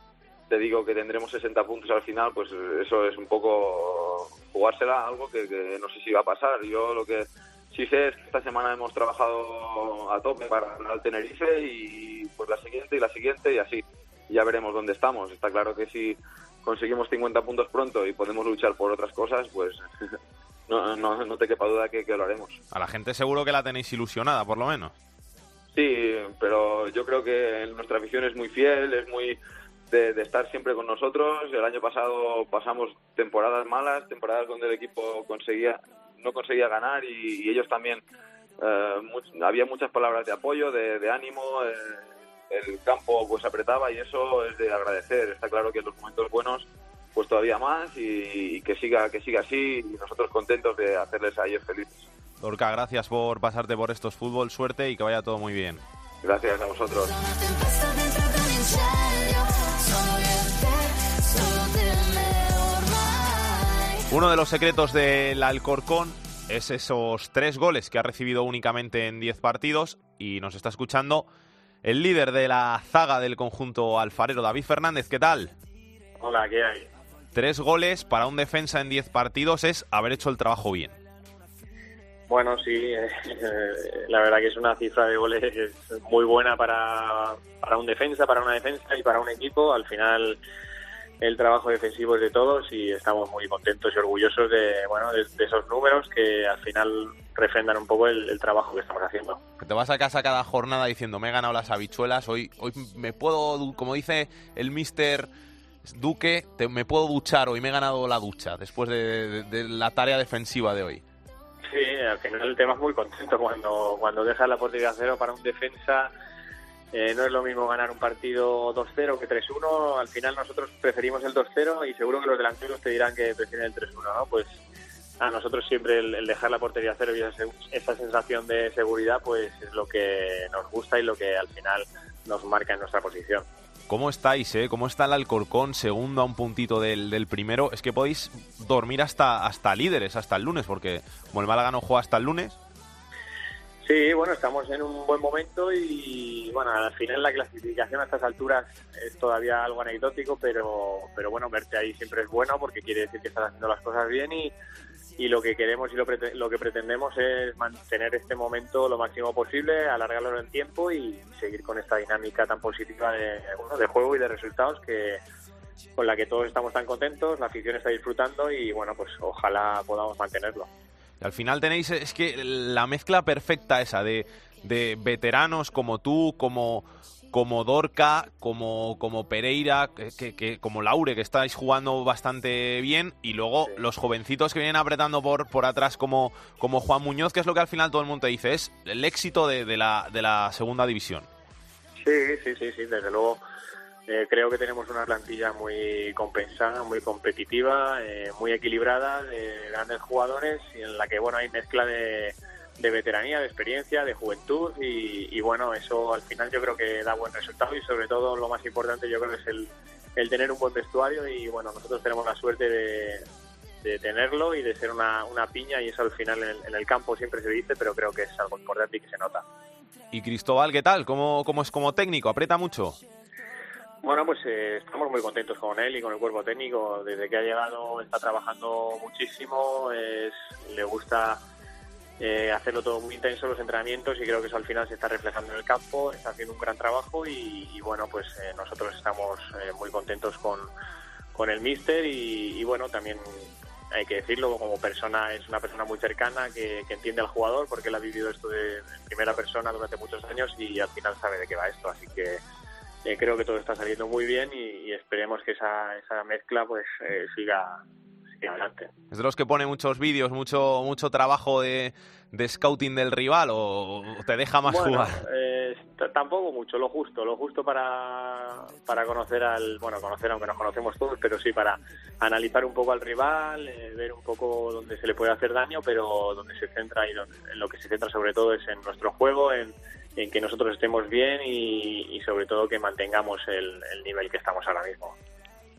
te digo que tendremos 60 puntos al final, pues eso es un poco jugársela algo que, que no sé si va a pasar. Yo lo que sí sé es que esta semana hemos trabajado a tope para ganar al Tenerife y pues la siguiente y la siguiente y así. Ya veremos dónde estamos. Está claro que si conseguimos 50 puntos pronto y podemos luchar por otras cosas, pues no, no, no te quepa duda que, que lo haremos. A la gente seguro que la tenéis ilusionada, por lo menos. Sí, pero yo creo que nuestra afición es muy fiel, es muy de, de estar siempre con nosotros. El año pasado pasamos temporadas malas, temporadas donde el equipo conseguía no conseguía ganar y, y ellos también eh, much- había muchas palabras de apoyo, de, de ánimo. eh, el campo pues apretaba y eso es de agradecer. Está claro que en los momentos buenos pues todavía más y, y que siga que siga así y nosotros contentos de hacerles a ellos felices. Lorca, gracias por pasarte por estos fútbol, suerte y que vaya todo muy bien. Gracias a vosotros. Uno de los secretos del Alcorcón es esos tres goles que ha recibido únicamente en 10 partidos y nos está escuchando el líder de la zaga del conjunto alfarero, David Fernández. ¿Qué tal? Hola, ¿qué hay? Tres goles para un defensa en 10 partidos es haber hecho el trabajo bien. Bueno, sí, eh, la verdad que es una cifra de goles muy buena para, para un defensa, para una defensa y para un equipo. Al final el trabajo defensivo es de todos y estamos muy contentos y orgullosos de, bueno, de, de esos números que al final refrendan un poco el, el trabajo que estamos haciendo. Te vas a casa cada jornada diciendo me he ganado las habichuelas, hoy, hoy me puedo, como dice el mister Duque, te- me puedo duchar, hoy me he ganado la ducha después de- la tarea defensiva de hoy. Sí, al final el tema es muy contento cuando, cuando dejas la portería cero para un defensa. eh, no es lo mismo ganar un partido 2-0 que 3-1. Al final nosotros preferimos el 2-0 y seguro que los delanteros te dirán que prefieren el 3-1, ¿no? Pues a nosotros siempre el, el dejar la portería cero y esa, esa sensación de seguridad pues es lo que nos gusta y lo que al final nos marca en nuestra posición. ¿Cómo estáis, eh? ¿Cómo está el Alcorcón, segundo a un puntito del, del primero? Es que podéis dormir hasta, hasta líderes, hasta el lunes, porque como el Málaga no juega hasta el lunes, Sí, bueno, estamos en un buen momento y bueno, al final la clasificación a estas alturas es todavía algo anecdótico, pero, pero bueno, verte ahí siempre es bueno porque quiere decir que estás haciendo las cosas bien y, y lo que queremos y lo, que pretendemos es mantener este momento lo máximo posible, alargarlo en el tiempo y seguir con esta dinámica tan positiva de, juego y de resultados que con la que todos estamos tan contentos, la afición está disfrutando y bueno, pues ojalá podamos mantenerlo. Y al final tenéis, es que la mezcla perfecta esa de veteranos como tú, como, como Dorca, como, como Pereira, que, que- como Laure, que estáis jugando bastante bien, y luego los jovencitos que vienen apretando por, por atrás como, como Juan Muñoz, que es lo que al final todo el mundo te dice, es el éxito de, de la, de la segunda división. Sí, sí, sí, sí, desde luego. eh, creo que tenemos una plantilla muy compensada, muy competitiva, eh, muy equilibrada, de grandes jugadores y en la que bueno hay mezcla de, de veteranía, de experiencia, de juventud y, y, bueno eso al final yo creo que da buen resultado y sobre todo lo más importante yo creo que es el, el tener un buen vestuario y bueno nosotros tenemos la suerte de, de tenerlo y de ser una, una piña y eso al final en el, en el campo siempre se dice pero creo que es algo importante y que se nota. Y Cristóbal, ¿qué tal? ¿Cómo, cómo es como técnico? ¿Aprieta mucho? Bueno, pues eh, estamos muy contentos con él y con el cuerpo técnico. Desde que ha llegado está trabajando muchísimo, es, le gusta eh, hacerlo todo muy intenso los entrenamientos y creo que eso al final se está reflejando en el campo, está haciendo un gran trabajo y, bueno, pues eh, nosotros estamos eh, muy contentos con, con el míster y, bueno, también hay que decirlo, como persona es una persona muy cercana que, entiende al jugador porque él ha vivido esto de, primera persona durante muchos años y al final sabe de qué va esto, así que eh, creo que todo está saliendo muy bien y, y esperemos que esa, esa mezcla pues eh, siga, adelante. ¿Es de los que pone muchos vídeos, mucho, mucho trabajo de, de scouting del rival o te deja más bueno, jugar? eh, tampoco mucho, lo justo, lo justo para, para conocer al, bueno, conocer aunque nos conocemos todos, pero sí para analizar un poco al rival, eh, ver un poco dónde se le puede hacer daño, pero donde se centra y donde- en lo que se centra sobre todo es en nuestro juego, en, en que nosotros estemos bien y, y sobre todo que mantengamos el, el nivel que estamos ahora mismo.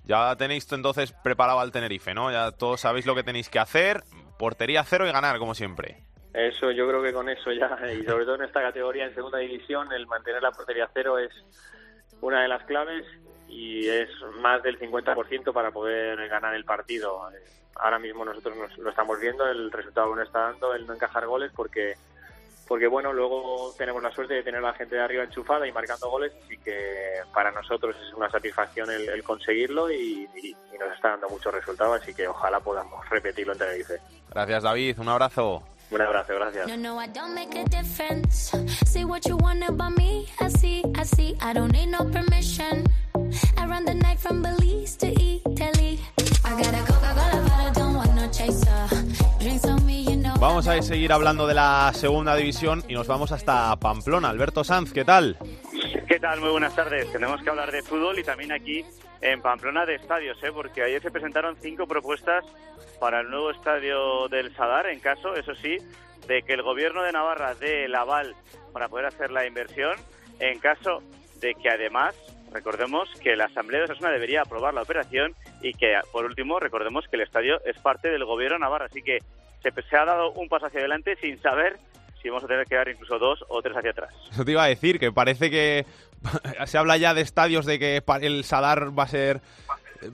Ya tenéis entonces preparado al Tenerife, ¿no? Ya todos sabéis lo que tenéis que hacer, portería cero y ganar, como siempre. Eso, yo creo que con eso ya, y sobre todo en esta categoría en segunda división, el mantener la portería cero es una de las claves y es más del 50% para poder ganar el partido. Eh, Ahora mismo nosotros nos, lo estamos viendo, el resultado no está dando, el no encajar goles, porque porque bueno, luego tenemos la suerte de tener a la gente de arriba enchufada y marcando goles, así que para nosotros es una satisfacción el, el conseguirlo y, y- y nos está dando muchos resultados, así que ojalá podamos repetirlo en Tenerife. Gracias, David. Un abrazo. Un abrazo, gracias. Vamos a seguir hablando de la segunda división y nos vamos hasta Pamplona. Alberto Sanz, ¿qué tal? ¿Qué tal? Muy buenas tardes. Tenemos que hablar de fútbol y también aquí en Pamplona de estadios, ¿eh? porque ayer se presentaron cinco propuestas para el nuevo estadio del Sadar, en caso, eso sí, de que el gobierno de Navarra dé el aval para poder hacer la inversión, en caso de que además, recordemos que la Asamblea de Osasuna debería aprobar la operación y que, por último, recordemos que el estadio es parte del gobierno de Navarra, así que se, se ha dado un paso hacia adelante sin saber si vamos a tener que dar incluso dos o tres hacia atrás. Eso te iba a decir, que parece que se habla ya de estadios de que el Sadar va a ser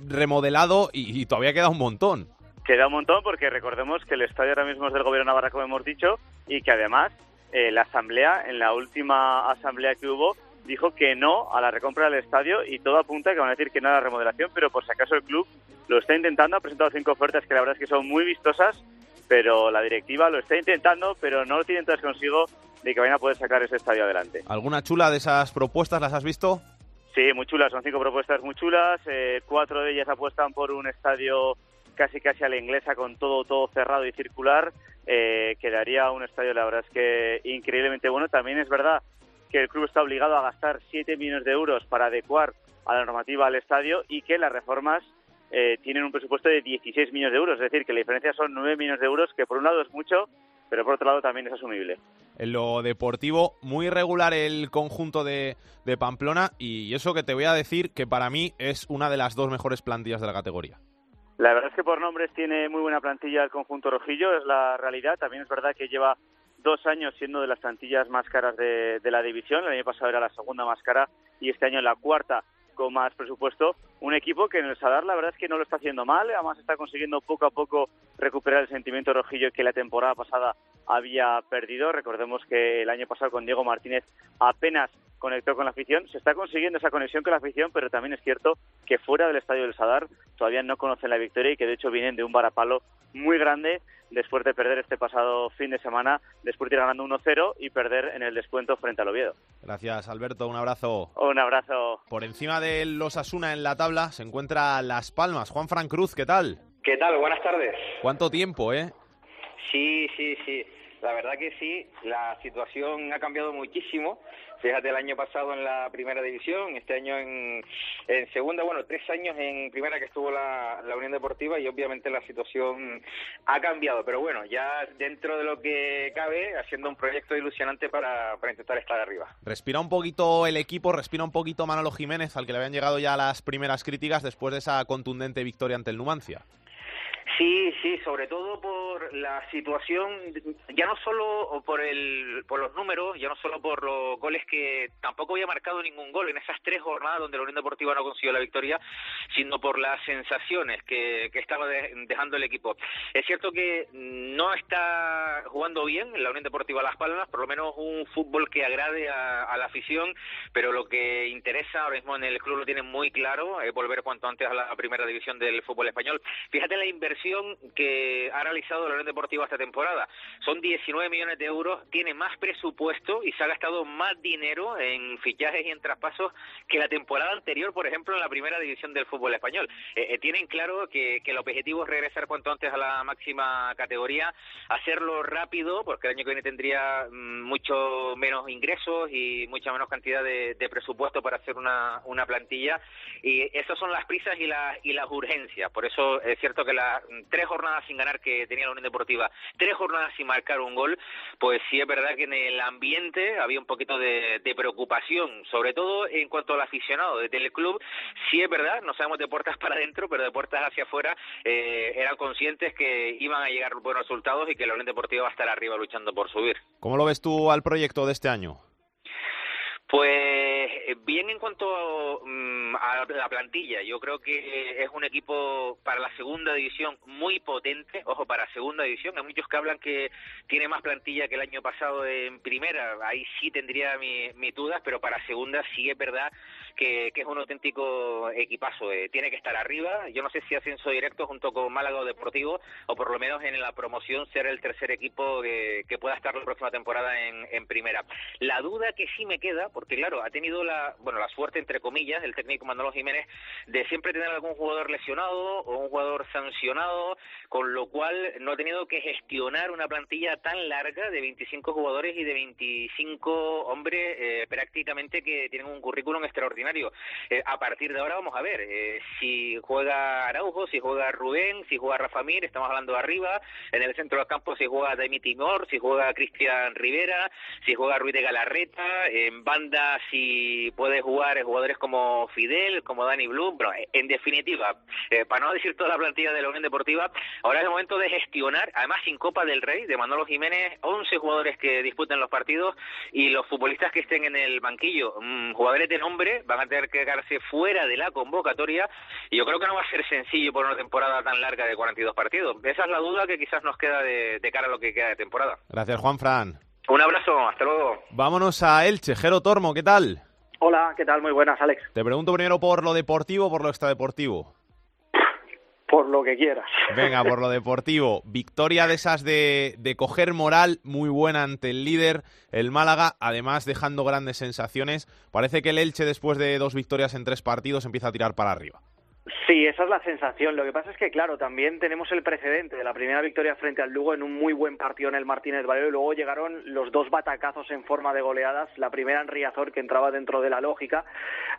remodelado y, y todavía queda un montón. Queda un montón porque recordemos que el estadio ahora mismo es del gobierno de Navarra, como hemos dicho, y que además eh, la asamblea, en la última asamblea que hubo, dijo que no a la recompra del estadio y todo apunta a que van a decir que no a la remodelación, pero por si acaso el club lo está intentando, ha presentado cinco ofertas que la verdad es que son muy vistosas, pero la directiva lo está intentando, pero no lo tienen todas consigo de que vayan a poder sacar ese estadio adelante. ¿Alguna chula de esas propuestas las has visto? Sí, muy chulas, son cinco propuestas muy chulas. eh, cuatro de ellas apuestan por un estadio casi casi a la inglesa con todo todo cerrado y circular. Eh, quedaría un estadio, la verdad es que increíblemente bueno. También es verdad que el club está obligado a gastar 7 millones de euros para adecuar a la normativa al estadio y que las reformas eh, tienen un presupuesto de 16 millones de euros. Es decir, que la diferencia son 9 millones de euros, que por un lado es mucho, pero por otro lado también es asumible. En lo deportivo, muy regular el conjunto de, de Pamplona y eso que te voy a decir que para mí es una de las dos mejores plantillas de la categoría. La verdad es que por nombres tiene muy buena plantilla el conjunto rojillo, es la realidad. También es verdad que lleva dos años siendo de las plantillas más caras de, de la división. El año pasado era la segunda más cara y este año la cuarta con más presupuesto. Un equipo que en el Sadar la verdad es que no lo está haciendo mal, además está consiguiendo poco a poco recuperar el sentimiento rojillo que la temporada pasada había perdido. Recordemos que el año pasado con Diego Martínez apenas conectó con la afición. Se está consiguiendo esa conexión con la afición, pero también es cierto que fuera del estadio del Sadar todavía no conocen la victoria y que de hecho vienen de un varapalo muy grande después de perder este pasado fin de semana, después de ir ganando 1-0 y perder en el descuento frente al Oviedo. Gracias, Alberto. Un abrazo. Un abrazo. Por encima de los Asuna en la tabla se encuentra Las Palmas. Juan Fran Cruz, ¿qué tal? ¿Qué tal? Buenas tardes. ¿Cuánto tiempo, eh? Sí, sí, sí. La verdad que sí, la situación ha cambiado muchísimo. Fíjate, el año pasado en la primera división, este año en, en segunda, bueno, tres años en primera que estuvo la, la Unión Deportiva y obviamente la situación ha cambiado. Pero bueno, ya dentro de lo que cabe, haciendo un proyecto ilusionante para, para intentar estar arriba. Respira un poquito el equipo, respira un poquito Manolo Jiménez, al que le habían llegado ya las primeras críticas después de esa contundente victoria ante el Numancia. Sí, sí, sobre todo por la situación, ya no solo por el, por los números, ya no solo por los goles que tampoco había marcado ningún gol en esas tres jornadas donde la Unión Deportiva no consiguió la victoria, sino por las sensaciones que, que estaba dejando el equipo. Es cierto que no está jugando bien la Unión Deportiva Las Palmas, por lo menos un fútbol que agrade a, a la afición, pero lo que interesa ahora mismo en el club lo tienen muy claro, es volver cuanto antes a la primera división del fútbol español. Fíjate la inversión que ha realizado la Unión esta temporada. Son 19 millones de euros, tiene más presupuesto y se ha gastado más dinero en fichajes y en traspasos que la temporada anterior, por ejemplo, en la primera división del fútbol español. Eh, eh, tienen claro que, que el objetivo es regresar cuanto antes a la máxima categoría, hacerlo rápido, porque el año que viene tendría mm, mucho menos ingresos y mucha menos cantidad de, de presupuesto para hacer una, una plantilla. Y esas son las prisas y, la, y las urgencias. Por eso es cierto que las tres jornadas sin ganar que tenía la Deportiva, tres jornadas sin marcar un gol, pues sí es verdad que en el ambiente había un poquito de, preocupación, sobre todo en cuanto al aficionado desde el club. Sí es verdad, no sabemos de puertas para adentro, pero de puertas hacia afuera eh, eran conscientes que iban a llegar buenos resultados y que la Unión Deportiva va a estar arriba luchando por subir. ¿Cómo lo ves tú al proyecto de este año? Pues eh, bien en cuanto mm, a la plantilla, yo creo que es un equipo para la segunda división muy potente, ojo, para segunda división, hay muchos que hablan que tiene más plantilla que el año pasado en primera, ahí sí tendría mi- mis dudas, pero para segunda sí es verdad que, que es un auténtico equipazo, eh, tiene que estar arriba, yo no sé si ascenso directo junto con Málaga o Deportivo, o por lo menos en la promoción ser el tercer equipo que, pueda estar la próxima temporada en, en primera. La duda que sí me queda, porque claro, ha tenido la, bueno, la suerte, entre comillas, el técnico Manolo Jiménez, de siempre tener algún jugador lesionado o un jugador sancionado, con lo cual no ha tenido que gestionar una plantilla tan larga de 25 jugadores y de 25 hombres eh, prácticamente que tienen un currículum extraordinario. Eh, a partir de ahora vamos a ver eh, si juega Araujo, si juega Rubén, si juega Rafa Mir, estamos hablando de arriba, en el centro del campo si juega Demi Timor, si juega Cristian Rivera, si juega Ruiz de Galarreta, en banda si puede jugar jugadores como Fidel, como Dani Blum, pero eh, en definitiva, eh, para no decir toda la plantilla de la Unión Deportiva, ahora es el momento de gestionar, además sin Copa del Rey, de Manolo Jiménez, 11 jugadores que disputen los partidos y los futbolistas que estén en el banquillo, mm, jugadores de nombre, van a tener que quedarse fuera de la convocatoria y yo creo que no va a ser sencillo por una temporada tan larga de 42 partidos. Esa es la duda que quizás nos queda de, de cara a lo que queda de temporada. Gracias, Juan Fran. Un abrazo, hasta luego. Vámonos a Elche. Jero Tormo, ¿qué tal? Hola, ¿qué tal? Muy buenas, Alex. Te pregunto primero por lo deportivo o por lo extradeportivo. Por lo que quieras. Venga, por lo deportivo. Victoria de esas de, coger moral muy buena ante el líder, el Málaga, además dejando grandes sensaciones. Parece que el Elche, después de dos victorias en tres partidos, empieza a tirar para arriba. Sí, esa es la sensación. Lo que pasa es que, claro, también tenemos el precedente de la primera victoria frente al Lugo en un muy buen partido en el Martínez Valero y luego llegaron los dos batacazos en forma de goleadas. La primera en Riazor, que entraba dentro de la lógica,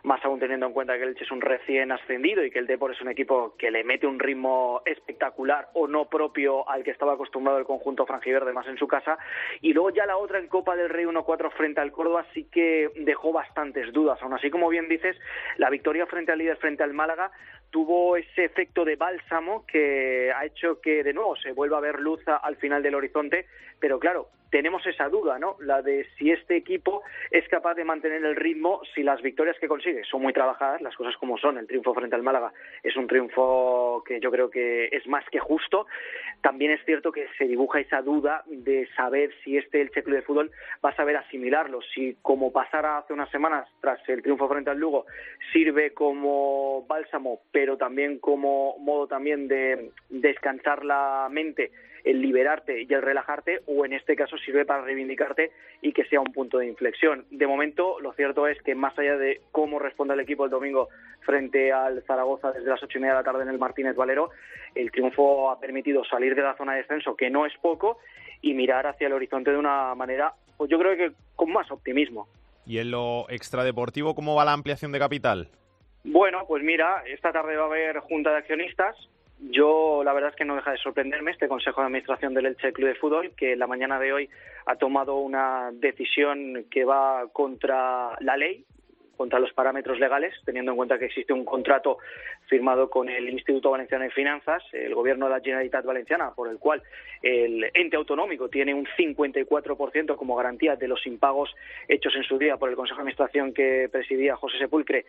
más aún teniendo en cuenta que el Elche es un recién ascendido y que el Depor es un equipo que le mete un ritmo espectacular o no propio al que estaba acostumbrado el conjunto franjiverde más en su casa. Y luego ya la otra en Copa del Rey 1-4 frente al Córdoba sí que dejó bastantes dudas. Aún así, como bien dices, la victoria frente al líder, frente al Málaga, tuvo ese efecto de bálsamo que ha hecho que de nuevo se vuelva a ver luz al final del horizonte, pero claro, tenemos esa duda, ¿no? La de si este equipo es capaz de mantener el ritmo, si las victorias que consigue son muy trabajadas, las cosas como son, el triunfo frente al Málaga es un triunfo que yo creo que es más que justo. También es cierto que se dibuja esa duda de saber si este Elche Club de Fútbol va a saber asimilarlo, si como pasara hace unas semanas tras el triunfo frente al Lugo sirve como bálsamo, pero también como modo también de descansar la mente, el liberarte y el relajarte, o en este caso sirve para reivindicarte y que sea un punto de inflexión. De momento, lo cierto es que más allá de cómo responde el equipo el domingo frente al Zaragoza desde las ocho y media de la tarde en el Martínez Valero, el triunfo ha permitido salir de la zona de descenso, que no es poco, y mirar hacia el horizonte de una manera, pues yo creo que con más optimismo. Y en lo extradeportivo, ¿cómo va la ampliación de capital? Bueno, pues mira, esta tarde va a haber junta de accionistas. Yo, la verdad es que no deja de sorprenderme este Consejo de Administración del Elche Club de Fútbol, que la mañana de hoy ha tomado una decisión que va contra la ley, contra los parámetros legales, teniendo en cuenta que existe un contrato firmado con el Instituto Valenciano de Finanzas, el gobierno de la Generalitat Valenciana, por el cual el ente autonómico tiene un 54% como garantía de los impagos hechos en su día por el Consejo de Administración que presidía José Sepulcre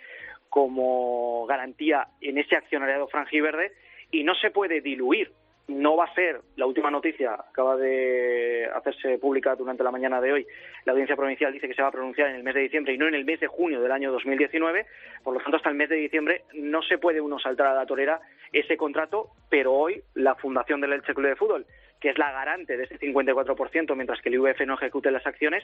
como garantía en ese accionariado franjiverde y no se puede diluir no va a ser la última noticia, acaba de hacerse pública durante la mañana de hoy. La audiencia provincial dice que se va a pronunciar en el mes de diciembre y no en el mes de junio del año 2019. Por lo tanto, hasta el mes de diciembre no se puede uno saltar a la torera ese contrato, pero hoy la Fundación del Elche Club de Fútbol que es la garante de ese 54%, mientras que el IVF no ejecute las acciones,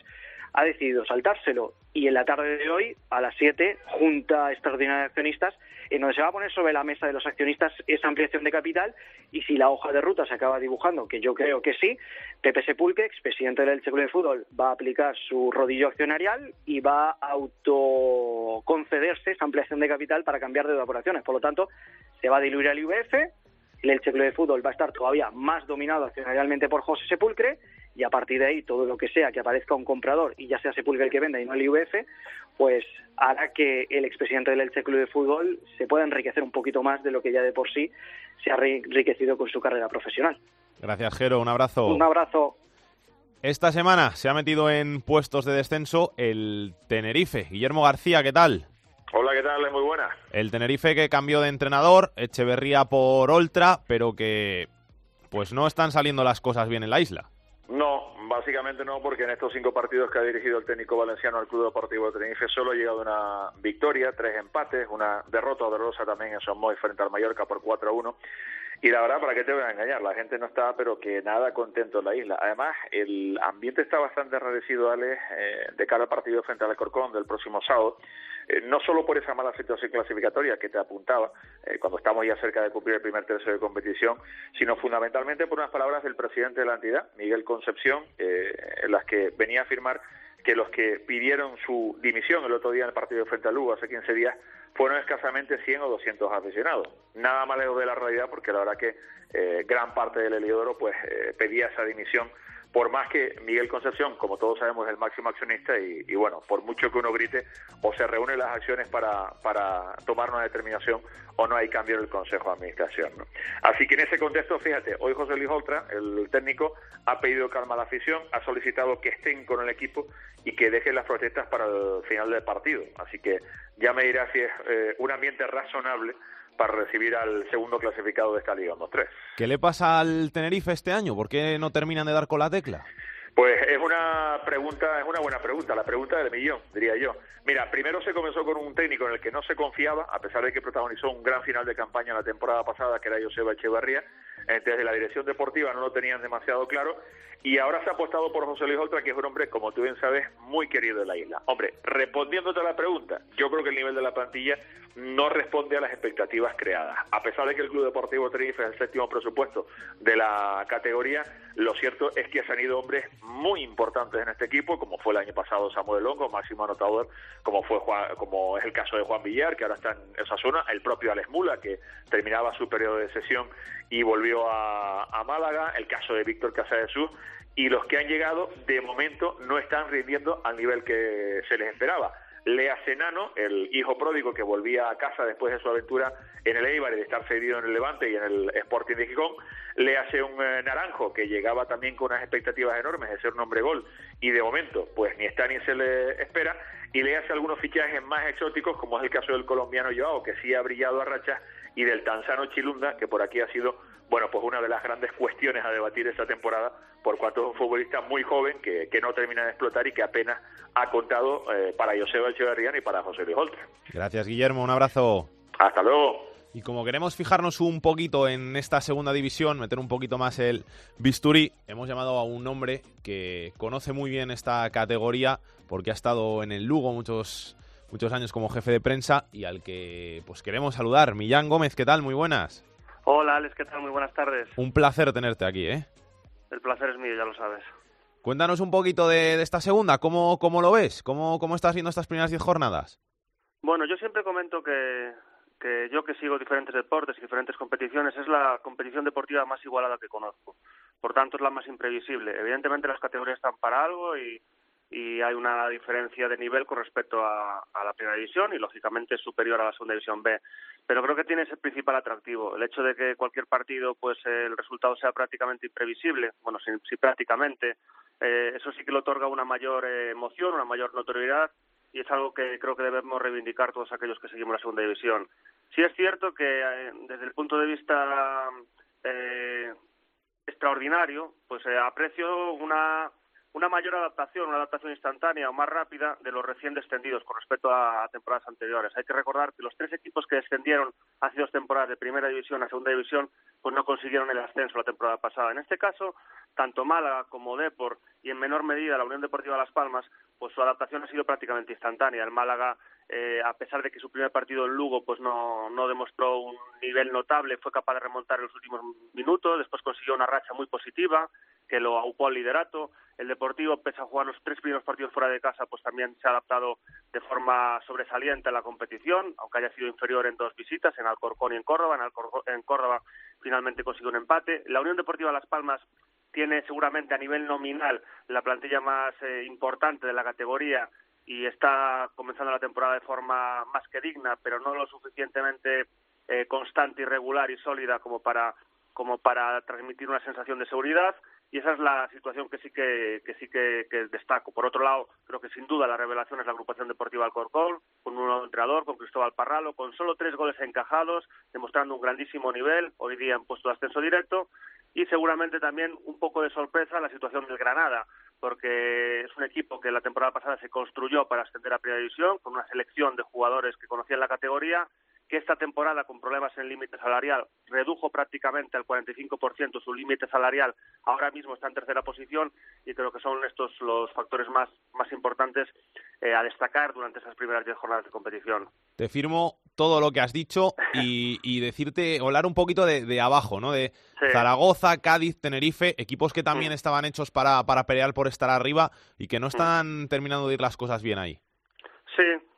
ha decidido saltárselo. Y en la tarde de hoy, a las 7, Junta Extraordinaria de Accionistas, en donde se va a poner sobre la mesa de los accionistas esa ampliación de capital y si la hoja de ruta se acaba dibujando, que yo creo que sí, Pepe Sepulque, expresidente del Club de Fútbol, va a aplicar su rodillo accionarial y va a autoconcederse esa ampliación de capital para cambiar de evaporaciones. Por lo tanto, se va a diluir el IVF, Elche Club de Fútbol va a estar todavía más dominado accionarialmente por José Sepulcre y a partir de ahí todo lo que sea que aparezca un comprador y ya sea Sepulcre el que venda y no el IVF, pues hará que el expresidente del Elche Club de Fútbol se pueda enriquecer un poquito más de lo que ya de por sí se ha enriquecido con su carrera profesional. Gracias, Jero. Un abrazo. Un abrazo. Esta semana se ha metido en puestos de descenso el Tenerife. Guillermo García, ¿qué tal? Hola, ¿qué tal? Muy buena. El Tenerife que cambió de entrenador, Echeverría por Oltra, pero que pues no están saliendo las cosas bien en la isla. No, básicamente no, porque en estos cinco partidos que ha dirigido el técnico valenciano al Club Deportivo de Tenerife solo ha llegado una victoria, tres empates, una derrota dolorosa también en Somoy frente al Mallorca por 4 a 1. Y la verdad, ¿para qué te voy a engañar? La gente no está, pero que nada contento en la isla. Además, el ambiente está bastante enrarecido, Ale, eh, de cara al partido frente al Alcorcón del próximo sábado. Eh, no solo por esa mala situación clasificatoria que te apuntaba, eh, cuando estamos ya cerca de cumplir el primer tercio de competición, sino fundamentalmente por unas palabras del presidente de la entidad, Miguel Concepción, en las que venía a afirmar que los que pidieron su dimisión el otro día en el partido de frente a Lugo hace 15 días fueron escasamente 100 o 200 aficionados. Nada más lejos de la realidad porque la verdad que eh, gran parte del Heliodoro pues eh, pedía esa dimisión por más que Miguel Concepción, como todos sabemos, es el máximo accionista y, bueno, por mucho que uno grite, o se reúnen las acciones para, para tomar una determinación o no hay cambio en el Consejo de Administración. Así que en ese contexto, fíjate, hoy José Luis Oltra, el técnico, ha pedido calma a la afición, ha solicitado que estén con el equipo y que dejen las protestas para el final del partido. Así que ya me dirá si es eh, un ambiente razonable para recibir al segundo clasificado de esta Liga 2-3. ¿Qué le pasa al Tenerife este año? ¿Por qué no terminan de dar con la tecla? Pues es una pregunta, es una buena pregunta, la pregunta del millón, diría yo. Mira, primero se comenzó con un técnico en el que no se confiaba, a pesar de que protagonizó un gran final de campaña la temporada pasada, que era Joseba Echevarría. Desde la dirección deportiva no lo tenían demasiado claro. Y ahora se ha apostado por José Luis Oltra, que es un hombre, como tú bien sabes, muy querido de la isla. Hombre, respondiéndote a la pregunta, yo creo que el nivel de la plantilla no responde a las expectativas creadas. A pesar de que el Club Deportivo Tenerife es el séptimo presupuesto de la categoría, lo cierto es que han ido hombres muy importantes en este equipo, como fue el año pasado Samuel Longo, máximo anotador, como fue como es el caso de Juan Villar, que ahora está en esa zona, el propio Alex Mula, que terminaba su periodo de sesión y volvió a, Málaga, el caso de Víctor Casadesús, y los que han llegado de momento no están rindiendo al nivel que se les esperaba. Lea Senano, el hijo pródigo que volvía a casa después de su aventura en el Eibar y de estar cedido en el Levante y en el Sporting de Gijón, le hace un eh, Naranjo que llegaba también con unas expectativas enormes de ser un hombre gol y de momento pues ni está ni se le espera y le hace algunos fichajes más exóticos como es el caso del colombiano Joao que sí ha brillado a rachas y del tanzano Chilunda que por aquí ha sido bueno, pues una de las grandes cuestiones a debatir esta temporada, por cuanto es un futbolista muy joven que, que no termina de explotar y que apenas ha contado eh, para Joseba Echeverría y para José Luis Oltra. Gracias, Guillermo. Un abrazo. Hasta luego. Y como queremos fijarnos un poquito en esta segunda división, meter un poquito más el bisturí, hemos llamado a un hombre que conoce muy bien esta categoría porque ha estado en el Lugo muchos, muchos años como jefe de prensa y al que pues queremos saludar. Millán Gómez, ¿qué tal? Muy buenas. Hola, Alex, ¿qué tal? Muy buenas tardes. Un placer tenerte aquí, ¿eh? El placer es mío, ya lo sabes. Cuéntanos un poquito de, esta segunda, ¿cómo, cómo lo ves? ¿Cómo, ¿Cómo estás viendo estas primeras diez jornadas? Bueno, yo siempre comento que, que yo que sigo diferentes deportes y diferentes competiciones, es la competición deportiva más igualada que conozco. Por tanto, es la más imprevisible. Evidentemente las categorías están para algo y, y hay una diferencia de nivel con respecto a, la primera división y lógicamente es superior a la segunda división B. Pero creo que tiene ese principal atractivo, el hecho de que cualquier partido pues el resultado sea prácticamente imprevisible, bueno, sí, prácticamente, eh, eso sí que le otorga una mayor eh, emoción, una mayor notoriedad y es algo que creo que debemos reivindicar todos aquellos que seguimos la segunda división. Sí es cierto que eh, desde el punto de vista extraordinario, pues aprecio una una mayor adaptación, una adaptación instantánea o más rápida de los recién descendidos con respecto a, temporadas anteriores. Hay que recordar que los tres equipos que descendieron hace dos temporadas de primera división a segunda división, pues no consiguieron el ascenso la temporada pasada. En este caso, tanto Málaga como Depor y en menor medida la Unión Deportiva Las Palmas, pues su adaptación ha sido prácticamente instantánea. El Málaga eh, a pesar de que su primer partido en Lugo pues no, no demostró un nivel notable, fue capaz de remontar en los últimos minutos, después consiguió una racha muy positiva que lo aupó al liderato. El Deportivo, pese a jugar los tres primeros partidos fuera de casa, pues también se ha adaptado de forma sobresaliente a la competición, aunque haya sido inferior en dos visitas, en Alcorcón y en Córdoba. En, Córdoba finalmente consiguió un empate. La Unión Deportiva Las Palmas tiene seguramente a nivel nominal la plantilla más eh, importante de la categoría y está comenzando la temporada de forma más que digna, pero no lo suficientemente eh, constante y regular y sólida como para como para transmitir una sensación de seguridad y esa es la situación que sí que, que sí que, destaco. Por otro lado, creo que sin duda la revelación es la agrupación deportiva Alcorcón, con un nuevo entrenador, con Cristóbal Parralo, con solo tres goles encajados, demostrando un grandísimo nivel, hoy día en puesto de ascenso directo, y seguramente también un poco de sorpresa la situación del Granada, porque es un equipo que la temporada pasada se construyó para ascender a Primera División, con una selección de jugadores que conocían la categoría que esta temporada, con problemas en el límite salarial, redujo prácticamente al 45% su límite salarial, ahora mismo está en tercera posición y creo que son estos los factores más, más importantes eh, a destacar durante esas primeras diez jornadas de competición. Te firmo todo lo que has dicho y, y decirte, hablar un poquito de, abajo, ¿no? De Zaragoza, Cádiz, Tenerife, equipos que también mm. estaban hechos para, para pelear por estar arriba y que no mm. están terminando de ir las cosas bien ahí.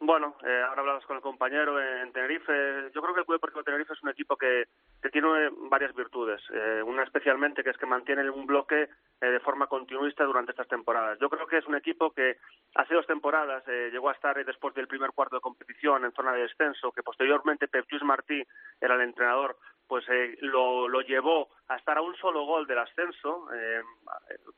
Bueno, eh, ahora hablabas con el compañero en Tenerife. Yo creo que el Club Deportivo Tenerife es un equipo que, que tiene varias virtudes. Eh, una especialmente que es que mantiene un bloque eh, de forma continuista durante estas temporadas. Yo creo que es un equipo que hace dos temporadas eh, llegó a estar después del primer cuarto de competición en zona de descenso, que posteriormente Pep Martí era el entrenador, pues lo, lo, llevó a estar a un solo gol del ascenso.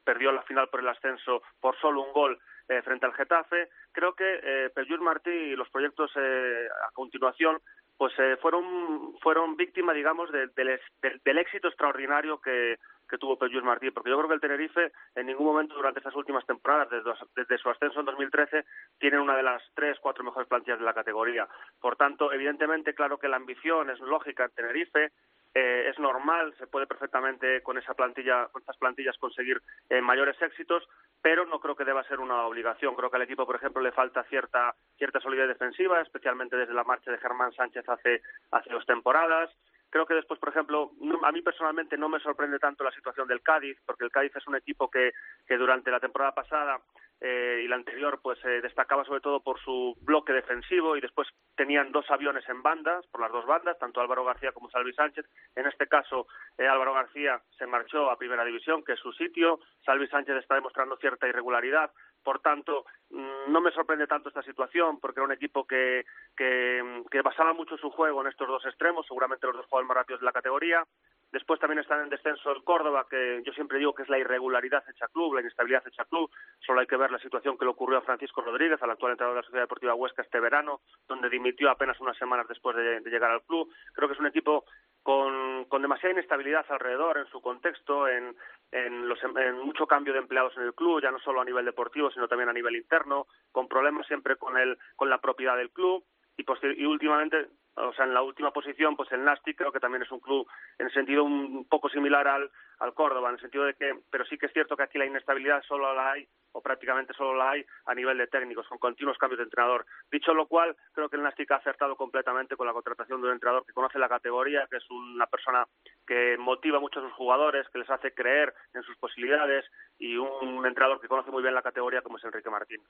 perdió la final por el ascenso por solo un gol eh, frente al Getafe. Creo que eh, Martí y los proyectos eh, a continuación pues eh, fueron fueron víctimas, digamos, del, del, éxito extraordinario que, que tuvo Peyus Martí, porque yo creo que el Tenerife en ningún momento durante estas últimas temporadas, desde, desde, su ascenso en 2013, tiene una de las tres, cuatro mejores plantillas de la categoría. Por tanto, evidentemente, claro que la ambición es lógica en Tenerife, eh, es normal, se puede perfectamente con esa plantilla, con estas plantillas conseguir eh, mayores éxitos, pero no creo que deba ser una obligación. Creo que al equipo, por ejemplo, le falta cierta cierta solidez defensiva, especialmente desde la marcha de Germán Sánchez hace hace dos temporadas. Creo que después, por ejemplo, a mí personalmente no me sorprende tanto la situación del Cádiz, porque el Cádiz es un equipo que, que durante la temporada pasada eh, y la anterior pues eh, destacaba sobre todo por su bloque defensivo y después tenían dos aviones en bandas, por las dos bandas, tanto Álvaro García como Salvi Sánchez. En este caso, eh, Álvaro García se marchó a Primera División, que es su sitio. Salvi Sánchez está demostrando cierta irregularidad. Por tanto, mm, no me sorprende tanto esta situación, porque era un equipo que, que, que basaba mucho su juego en estos dos extremos, seguramente los dos jugadores más rápidos de la categoría. Después también están en descenso el Córdoba, que yo siempre digo que es la irregularidad hecha club, la inestabilidad hecha club. Solo hay que ver la situación que le ocurrió a Francisco Rodríguez, al actual entrenador de la Sociedad Deportiva Huesca este verano, donde dimitió apenas unas semanas después de, llegar al club. Creo que es un equipo con, con demasiada inestabilidad alrededor, en su contexto, en, en, los, en mucho cambio de empleados en el club, ya no solo a nivel deportivo, sino también a nivel interno, con problemas siempre con, el, con la propiedad del club y, y últimamente o sea, en la última posición, pues el Nasti creo que también es un club en el sentido un poco similar al, al Córdoba, en el sentido de que, pero sí que es cierto que aquí la inestabilidad solo la hay, o prácticamente solo la hay, a nivel de técnicos, con continuos cambios de entrenador. Dicho lo cual, creo que el Nasti ha acertado completamente con la contratación de un entrenador que conoce la categoría, que es una persona que motiva mucho a sus jugadores, que les hace creer en sus posibilidades, y un entrenador que conoce muy bien la categoría como es Enrique Martín.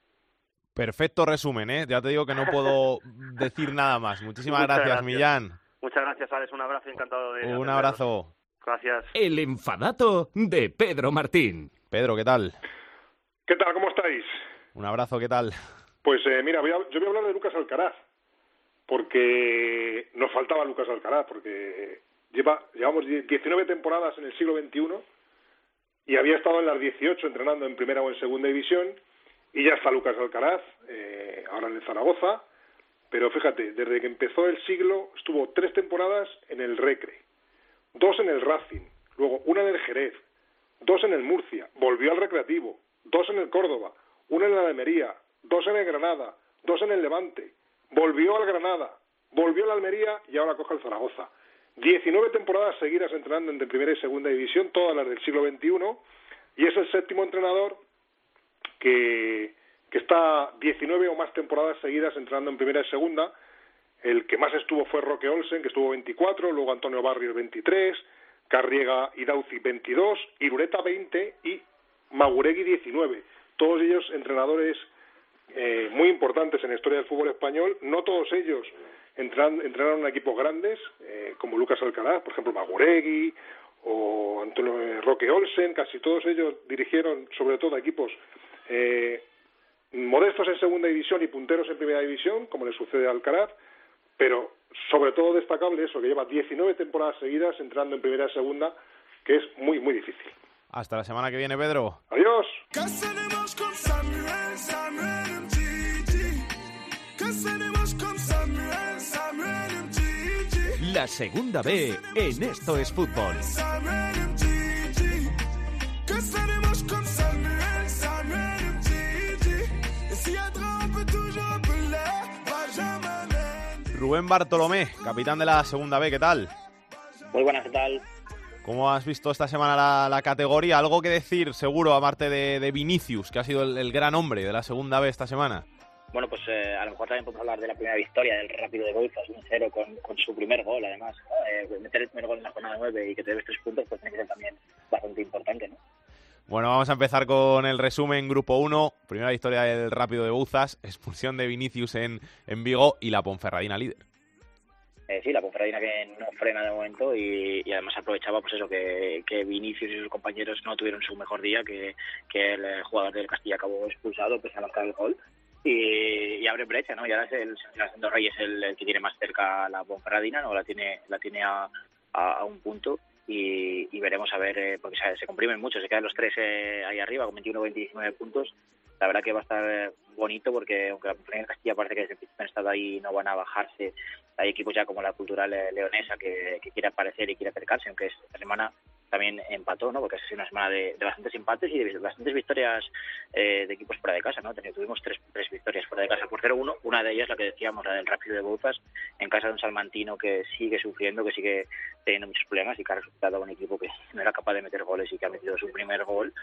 Perfecto resumen, ¿eh? Ya te digo que no puedo decir nada más. Muchísimas gracias, Millán. Muchas gracias, Alex. Un abrazo, encantado de... Un abrazo. Gracias. El enfadato de Pedro Martín. Pedro, ¿qué tal? ¿Qué tal? ¿Cómo estáis? Un abrazo, ¿qué tal? Pues eh, mira, voy a- yo voy a hablar de Lucas Alcaraz, porque nos faltaba Lucas Alcaraz, porque lleva llevamos die- 19 temporadas en el siglo XXI y había estado en las 18 entrenando en primera o en segunda división y ya está Lucas Alcaraz, eh, ahora en el Zaragoza, pero fíjate, desde que empezó el siglo estuvo tres temporadas en el Recre, dos en el Racing, luego una en el Jerez, dos en el Murcia, volvió al Recreativo, dos en el Córdoba, una en la Almería, dos en el Granada, dos en el Levante, volvió al Granada, volvió al Almería y ahora coge el Zaragoza. 19 temporadas seguidas entrenando entre primera y segunda división, todas las del siglo XXI, y es el séptimo entrenador que, está 19 o más temporadas seguidas entrenando en primera y segunda. El que más estuvo fue Roque Olsen, que estuvo 24, luego Antonio Barrios 23, Carriega y Dauzi 22, Irureta 20 y Maguregui 19. Todos ellos entrenadores eh, muy importantes en la historia del fútbol español. No todos ellos entran- entrenaron en equipos grandes, eh, como Lucas Alcaraz, por ejemplo, Maguregui o Antonio eh, Roque Olsen. Casi todos ellos dirigieron, sobre todo, equipos eh, modestos en segunda división y punteros en primera división, como le sucede a Alcaraz, pero sobre todo destacable eso, que lleva 19 temporadas seguidas entrando en primera y segunda, que es muy, muy difícil. Hasta la semana que viene, Pedro. Adiós. La segunda B en Esto es Fútbol. Rubén Bartolomé, capitán de la segunda B, ¿qué tal? Muy buenas, ¿qué tal? ¿Cómo has visto esta semana la, la categoría? ¿Algo que decir, seguro, aparte de, de Vinicius, que ha sido el, el gran hombre de la segunda B esta semana? Bueno, pues eh, a lo mejor también podemos hablar de la primera victoria del Rápido de Bouzas, 1-0 con, con su primer gol, además. Eh, meter el primer gol en la jornada 9 y que te debes tres puntos, pues tiene que ser también bastante importante, ¿no? Bueno, vamos a empezar con el resumen. Grupo 1, primera victoria del Rápido de Bouzas, expulsión de Vinicius en, en Vigo y la Ponferradina líder. Eh, sí, la Ponferradina que no frena de momento y, además aprovechaba pues eso que, Vinicius y sus compañeros no tuvieron su mejor día, que, el jugador del Castilla acabó expulsado pese a marcar el gol y, abre brecha, ¿no? Y ahora es el Sebastián Rey es el, el que tiene más cerca la Ponferradina, ¿no? La tiene la tiene a, a un punto y, y veremos a ver, eh, porque se, comprimen mucho, se quedan los tres eh, ahí arriba con 21-29 puntos. La verdad que va a estar eh, bonito porque aunque la Ponferradina de Castilla parece que desde el principio han estado ahí no van a bajarse, hay equipos ya como la Cultural eh, Leonesa que, que quiere aparecer y quiere acercarse, aunque esta semana también empató, ¿no? Porque ha sido una semana de, bastantes empates y de bastantes victorias eh, de equipos fuera de casa, ¿no? Tuvimos tres, tres victorias fuera de casa por 0-1, una de ellas la que decíamos, la del Rápido de Bouzas, en casa de un salmantino que sigue sufriendo, que sigue teniendo muchos problemas y que ha resultado un equipo que no era capaz de meter goles y que ha metido su primer gol.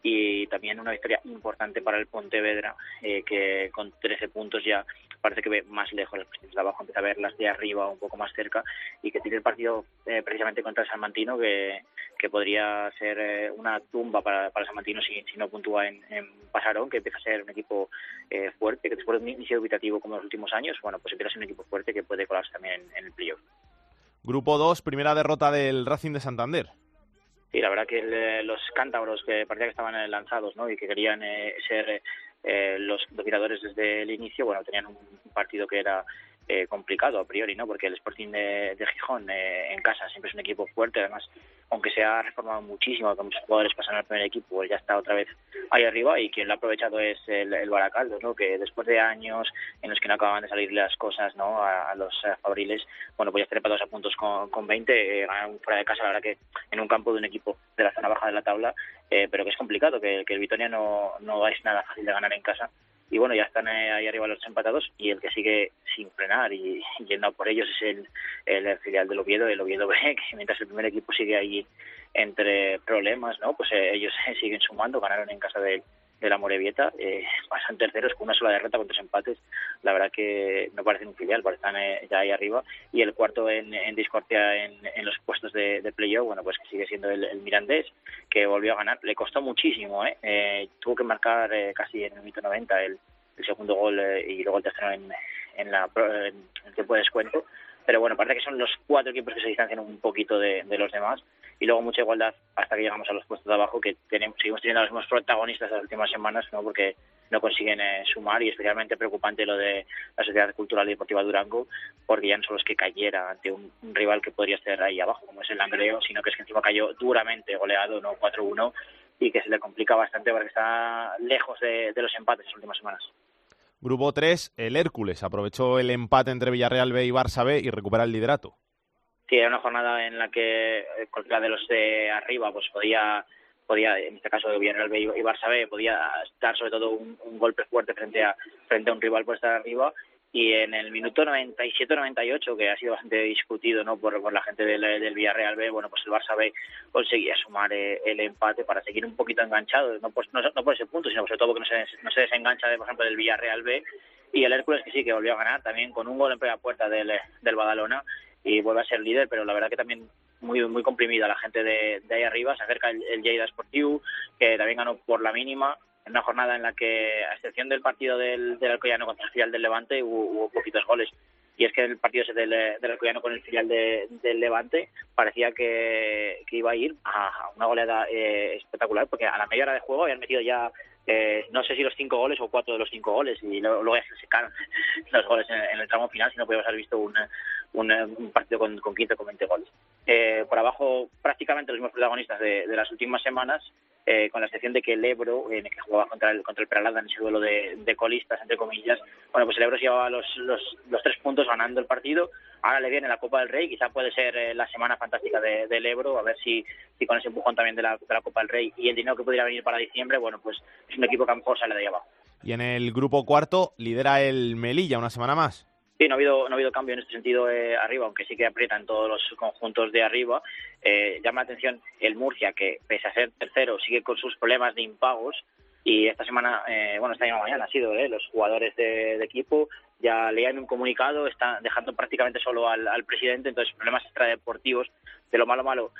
Y también una victoria importante para el Pontevedra, eh, que con 13 puntos ya parece que ve más lejos las posiciones de abajo, empieza a ver las de arriba un poco más cerca y que tiene el partido eh, precisamente contra el Salmantino que, que podría ser eh, una tumba para, para el Salmantino si, si no puntúa en, en Pasarón, que empieza a ser un equipo eh, fuerte, que después de un inicio dubitativo como en los últimos años, bueno, pues empieza a ser un equipo fuerte que puede colarse también en, en el playoff. Grupo 2, primera derrota del Racing de Santander. Sí, la verdad que el, eh, los cántabros que parecía que estaban eh, lanzados ¿no? y que querían eh, ser eh, los dominadores desde el inicio, bueno, tenían un partido que era eh, complicado a priori, ¿no? Porque el Sporting de, Gijón eh, en casa siempre es un equipo fuerte, además, aunque se ha reformado muchísimo, que muchos jugadores pasan al primer equipo, ya está otra vez ahí arriba y quien lo ha aprovechado es el, el Baracaldo, ¿no? Que después de años en los que no acababan de salir las cosas, ¿no? A, a los eh, fabriles, bueno, pues ya trepados a puntos con, con 20, eh, fuera de casa, la verdad que en un campo de un equipo de la zona baja de la tabla, eh, pero que es complicado, que, el Vitoria no, no es nada fácil de ganar en casa y bueno, ya están eh, ahí arriba los empatados y el que sigue sin frenar y, yendo por ellos es el, el filial del Oviedo, el Oviedo B, que mientras el primer equipo sigue ahí entre problemas, ¿no? Pues eh, ellos siguen sumando, ganaron en casa de, de la Morevieta, eh, pasan terceros con una sola derrota con tres empates, la verdad que no parecen un filial, parecen eh, ya ahí arriba, y el cuarto en, en discordia en, los puestos de, de playoff, bueno, pues que sigue siendo el, Mirandés, que volvió a ganar, le costó muchísimo, ¿eh? Eh, tuvo que marcar eh, casi en el minuto 90 el, segundo gol eh, y luego el tercero en, en, la, en el tiempo de descuento, pero bueno, parece que son los cuatro equipos que se distancian un poquito de los demás y luego mucha igualdad hasta que llegamos a los puestos de abajo que tenemos, seguimos teniendo a los mismos protagonistas las últimas semanas, ¿no? porque no consiguen eh, sumar y especialmente preocupante lo de la Sociedad Cultural y Deportiva Durango, porque ya no solo es que cayera ante un, rival que podría estar ahí abajo, como es el Langreo, sino que es que encima cayó duramente goleado, no 4-1, y que se le complica bastante porque está lejos de, los empates las últimas semanas. Grupo 3, el Hércules aprovechó el empate entre Villarreal B y Barça B y recupera el liderato. Sí, era una jornada en la que eh, cualquiera de los de arriba pues podía podía, en este caso Villarreal B y Barça B, podía dar sobre todo un, golpe fuerte frente a, frente a un rival por estar arriba. Y en el minuto 97-98, que ha sido bastante discutido ¿no? por, por la gente del, del, Villarreal B, bueno, pues el Barça B conseguía sumar eh, el empate para seguir un poquito enganchado, no por, no, por ese punto, sino sobre todo porque no se, no se desengancha, de, por ejemplo, del Villarreal B, y el Hércules que sí, que volvió a ganar también con un gol en primera puerta del, del Badalona, y vuelve a ser líder, pero la verdad que también muy muy comprimida la gente de, de ahí arriba, se acerca el, el Lleida Sportiu, que también ganó por la mínima, en una jornada en la que, a excepción del partido del, del Alcoyano contra el filial del Levante, hubo, poquitos goles. Y es que el partido del, del Alcoyano con el filial del Levante parecía que, que, iba a ir a una goleada eh, espectacular, porque a la media hora de juego habían metido ya eh, no sé si los cinco goles o cuatro de los cinco goles y luego, ya se secaron los goles en, el tramo final si no podíamos haber visto un, un, partido con, con 15 con 20 goles. Eh, por abajo prácticamente los mismos protagonistas de, las últimas semanas eh, con la excepción de que el Ebro, en el que jugaba contra el, contra el Peralada en ese duelo de, de, colistas, entre comillas, bueno, pues el Ebro se llevaba los, los, tres puntos ganando el partido. Ahora le viene la Copa del Rey, quizá puede ser la semana fantástica del Ebro, a ver si, si con ese empujón también de la, de la Copa del Rey y el dinero que pudiera venir para diciembre, bueno, pues es un equipo que a lo mejor sale de ahí abajo. Y en el grupo cuarto lidera el Melilla una semana más. Sí, no ha habido, no ha habido cambio en este sentido eh, arriba, aunque sí que aprietan todos los conjuntos de arriba. Eh, llama la atención el Murcia, que pese a ser tercero, sigue con sus problemas de impagos. Y esta semana, eh, bueno, esta misma mañana ha sido los jugadores de, equipo ya leían un comunicado, están dejando prácticamente solo al, presidente, entonces problemas extradeportivos. De lo malo malo,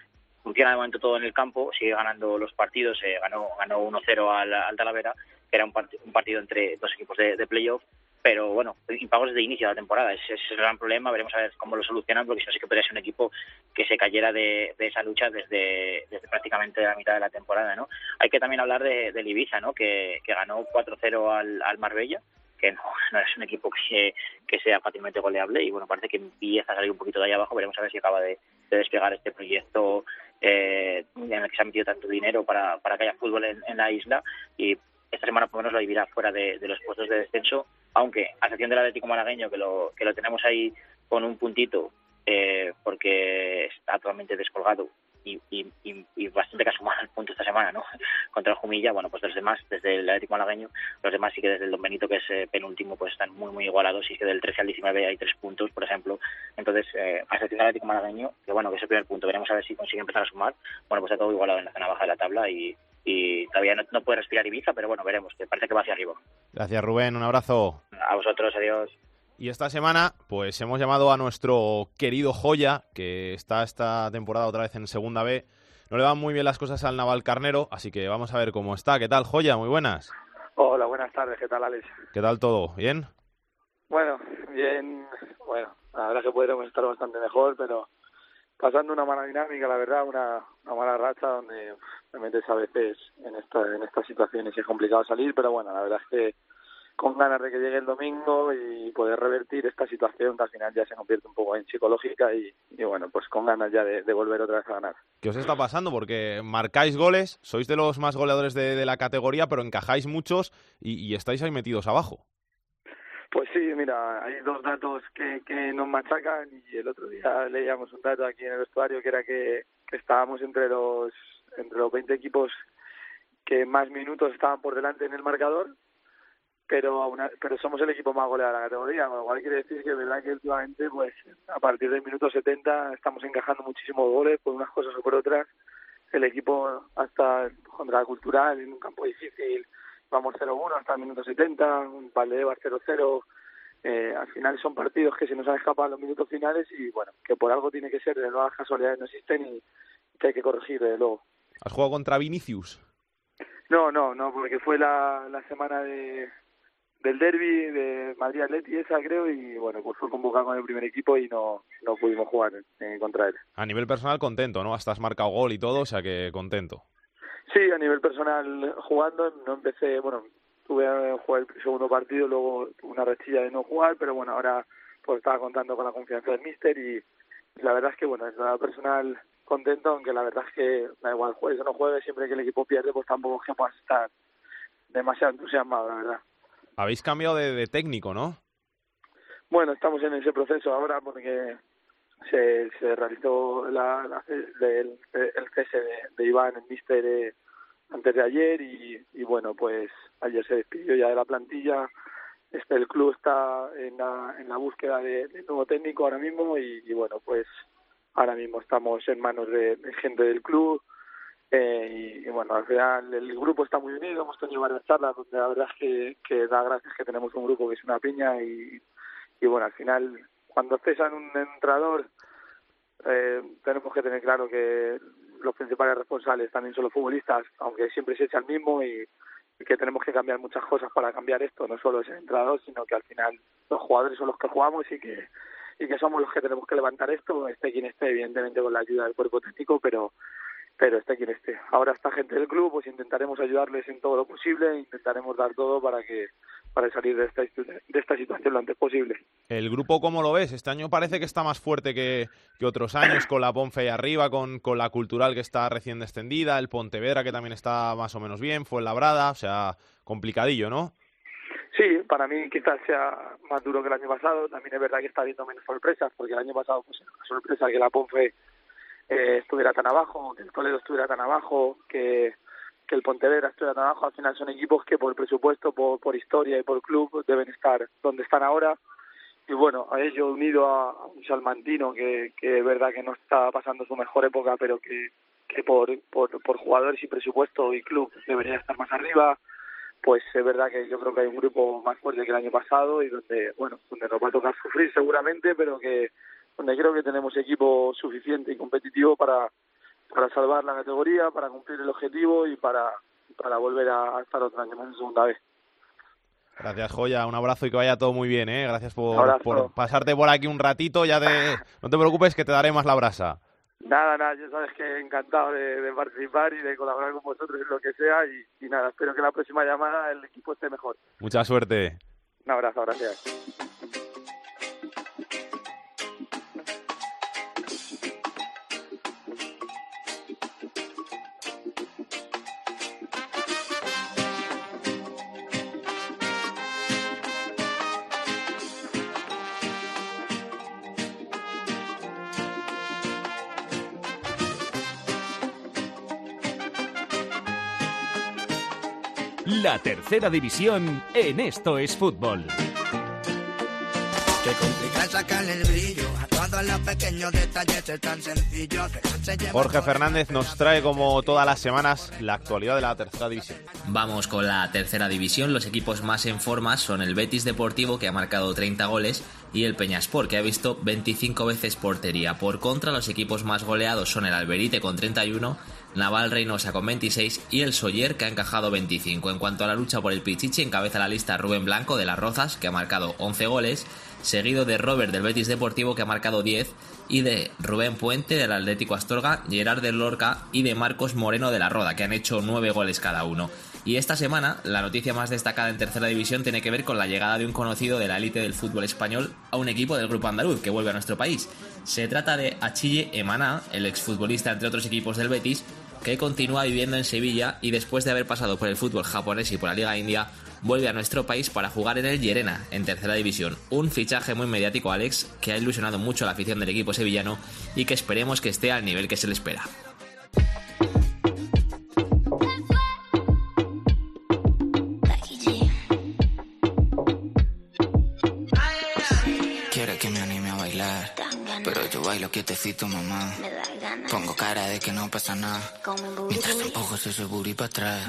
funciona de momento todo en el campo, sigue ganando los partidos, ganó, ganó 1-0 al, al, Talavera, que era un, un partido entre dos equipos de, de playoff pero bueno, impagos desde inicio de la temporada. Ese, es el gran problema, veremos a ver cómo lo solucionan, porque si no, sí que podría ser un equipo que se cayera de, esa lucha desde, desde, prácticamente la mitad de la temporada, ¿no? Hay que también hablar de, del Ibiza, ¿no? Que, que ganó 4-0 al, al Marbella, que no, no, es un equipo que, que sea fácilmente goleable, y bueno, parece que empieza a salir un poquito de ahí abajo, veremos a ver si acaba de, desplegar este proyecto eh, en el que se ha metido tanto dinero para, para que haya fútbol en, la isla, y esta semana por lo menos lo vivirá fuera de, los puestos de descenso, aunque a excepción del Atlético Malagueño, que lo, que lo tenemos ahí con un puntito, eh, porque está totalmente descolgado y, y, y, bastante casual el punto esta semana, ¿no? Contra el Jumilla, bueno, pues los demás, desde el Atlético Malagueño, los demás sí que desde el Don Benito, que es eh, penúltimo, pues están muy, muy igualados, y que del 13 al 19 hay tres puntos, por ejemplo. Entonces, eh, a excepción del Atlético Malagueño, que bueno, que es el primer punto, veremos a ver si consigue empezar a sumar, bueno, pues está todo igualado en la zona baja de la tabla y, y todavía no, puede respirar Ibiza, pero bueno, veremos, que parece que va hacia arriba. Gracias Rubén, un abrazo. A vosotros, adiós. Y esta semana, pues hemos llamado a nuestro querido Joya, que está esta temporada otra vez en Segunda B. No le van muy bien las cosas al Naval Carnero, así que vamos a ver cómo está. ¿Qué tal, Joya? Muy buenas. Hola, buenas tardes. ¿Qué tal, Alex? ¿Qué tal todo? ¿Bien? Bueno, bien. Bueno, la verdad que podríamos estar bastante mejor, pero pasando una mala dinámica, la verdad, una, mala racha donde te metes a veces en, esta, en estas situaciones y es complicado salir, pero bueno, la verdad es que con ganas de que llegue el domingo y poder revertir esta situación que al final ya se convierte un poco en psicológica y, bueno, pues con ganas ya de, volver otra vez a ganar. ¿Qué os está pasando? Porque marcáis goles, sois de los más goleadores de, la categoría, pero encajáis muchos y estáis ahí metidos abajo. Pues sí, mira, hay dos datos que, que nos machacan y el otro día leíamos un dato aquí en el vestuario que era que, estábamos entre los entre los 20 equipos que más minutos estaban por delante en el marcador, pero pero somos el equipo más goleado de la categoría, lo cual quiere decir que es verdad que últimamente pues a partir del minuto 70 estamos encajando muchísimos goles por unas cosas o por otras. El equipo hasta contra la cultural en un campo difícil vamos 0-1 hasta el minuto 70, un Valdebebas 0-0. Eh, al final son partidos que se nos han escapado los minutos finales y bueno, que por algo tiene que ser, de nuevas casualidades no existen y que hay que corregir de luego. ¿Has jugado contra Vinicius? No, no, no, porque fue la, la semana de, del derby de Madrid Atleti esa creo y bueno pues fue convocado con el primer equipo y no, no pudimos jugar en, contra él. A nivel personal contento, ¿no? Hasta has marcado gol y todo, o sea que contento. Sí, a nivel personal jugando, no empecé, bueno, tuve a jugar el segundo partido, luego una rechilla de no jugar, pero bueno, ahora pues estaba contando con la confianza del míster y, la verdad es que bueno, es nada personal contento, aunque la verdad es que da igual juegues o no juegues, siempre que el equipo pierde, pues tampoco es que puedas estar demasiado entusiasmado, la verdad. Habéis cambiado de, técnico, ¿no? Bueno, estamos en ese proceso ahora porque se, se realizó la, el, cese de, de Iván, el míster, eh, antes de ayer y, bueno, pues ayer se despidió ya de la plantilla. Este, el club está en la, en la búsqueda de, nuevo técnico ahora mismo y, y, bueno, pues ahora mismo estamos en manos de, gente del club eh, y, bueno, al final el grupo está muy unido, hemos tenido varias charlas donde la verdad es que, que da gracias que tenemos un grupo que es una piña y, y bueno, al final cuando cesan un entrenador eh, tenemos que tener claro que los principales responsables también son los futbolistas, aunque siempre se echa el mismo y, que tenemos que cambiar muchas cosas para cambiar esto, no solo es el entrenador, sino que al final los jugadores son los que jugamos y que y que somos los que tenemos que levantar esto, esté quien esté, evidentemente con la ayuda del cuerpo técnico, pero pero esté quien esté. Ahora esta gente del club, pues intentaremos ayudarles en todo lo posible, intentaremos dar todo para que para salir de esta, de esta situación lo antes posible. ¿El grupo cómo lo ves? Este año parece que está más fuerte que, que otros años, con la Ponfe ahí arriba, con, con la Cultural que está recién descendida, el Pontevedra que también está más o menos bien, fue Labrada, o sea, complicadillo, ¿no? Sí, para mí quizás sea más duro que el año pasado. También es verdad que está habiendo menos sorpresas, porque el año pasado pues una sorpresa que la Ponfe eh, estuviera tan abajo, que el Toledo estuviera tan abajo, que que el Pontevedra estuviera tan abajo, al final son equipos que por presupuesto, por, historia y por club deben estar donde están ahora. Y bueno, a ello unido a, un salmantino que, es verdad que no está pasando su mejor época, pero que, por jugadores y presupuesto y club debería estar más arriba, pues es verdad que yo creo que hay un grupo más fuerte que el año pasado y donde, bueno, donde nos va a tocar sufrir seguramente, pero que donde creo que tenemos equipo suficiente y competitivo para, para salvar la categoría, para cumplir el objetivo y para, para volver a, estar otra año más en segunda vez. Gracias, Joya. Un abrazo y que vaya todo muy bien, ¿eh? Gracias por, por, pasarte por aquí un ratito. Ya te, no te preocupes que te daré más la brasa. Nada, nada, ya sabes que encantado de, participar y de colaborar con vosotros en lo que sea. Y, y nada, espero que la próxima llamada el equipo esté mejor. Mucha suerte. Un abrazo, gracias. La tercera división en Esto es Fútbol. Jorge Fernández nos trae como todas las semanas la actualidad de la tercera división. Vamos con la tercera división. Los equipos más en forma son el Betis Deportivo que ha marcado 30 goles y el Peñaspor que ha visto 25 veces portería. Por contra, los equipos más goleados son el Alberite con 31 Naval Reynosa con 26 y el Soller que ha encajado 25. En cuanto a la lucha por el Pichichi, encabeza la lista Rubén Blanco de las Rozas que ha marcado 11 goles, seguido de Robert del Betis Deportivo que ha marcado 10 y de Rubén Puente del Atlético Astorga, Gerard del Lorca y de Marcos Moreno de la Roda que han hecho 9 goles cada uno. Y esta semana, la noticia más destacada en tercera división tiene que ver con la llegada de un conocido de la élite del fútbol español a un equipo del grupo andaluz que vuelve a nuestro país. Se trata de Achille Emaná, el exfutbolista entre otros equipos del Betis, que continúa viviendo en Sevilla y después de haber pasado por el fútbol japonés y por la Liga India, vuelve a nuestro país para jugar en el Llerena, en tercera división. Un fichaje muy mediático, Alex, que ha ilusionado mucho a la afición del equipo sevillano y que esperemos que esté al nivel que se le espera. Bailo quietecito, mamá. Pongo cara de que no pasa nada. Mientras empujo ese booty para atrás.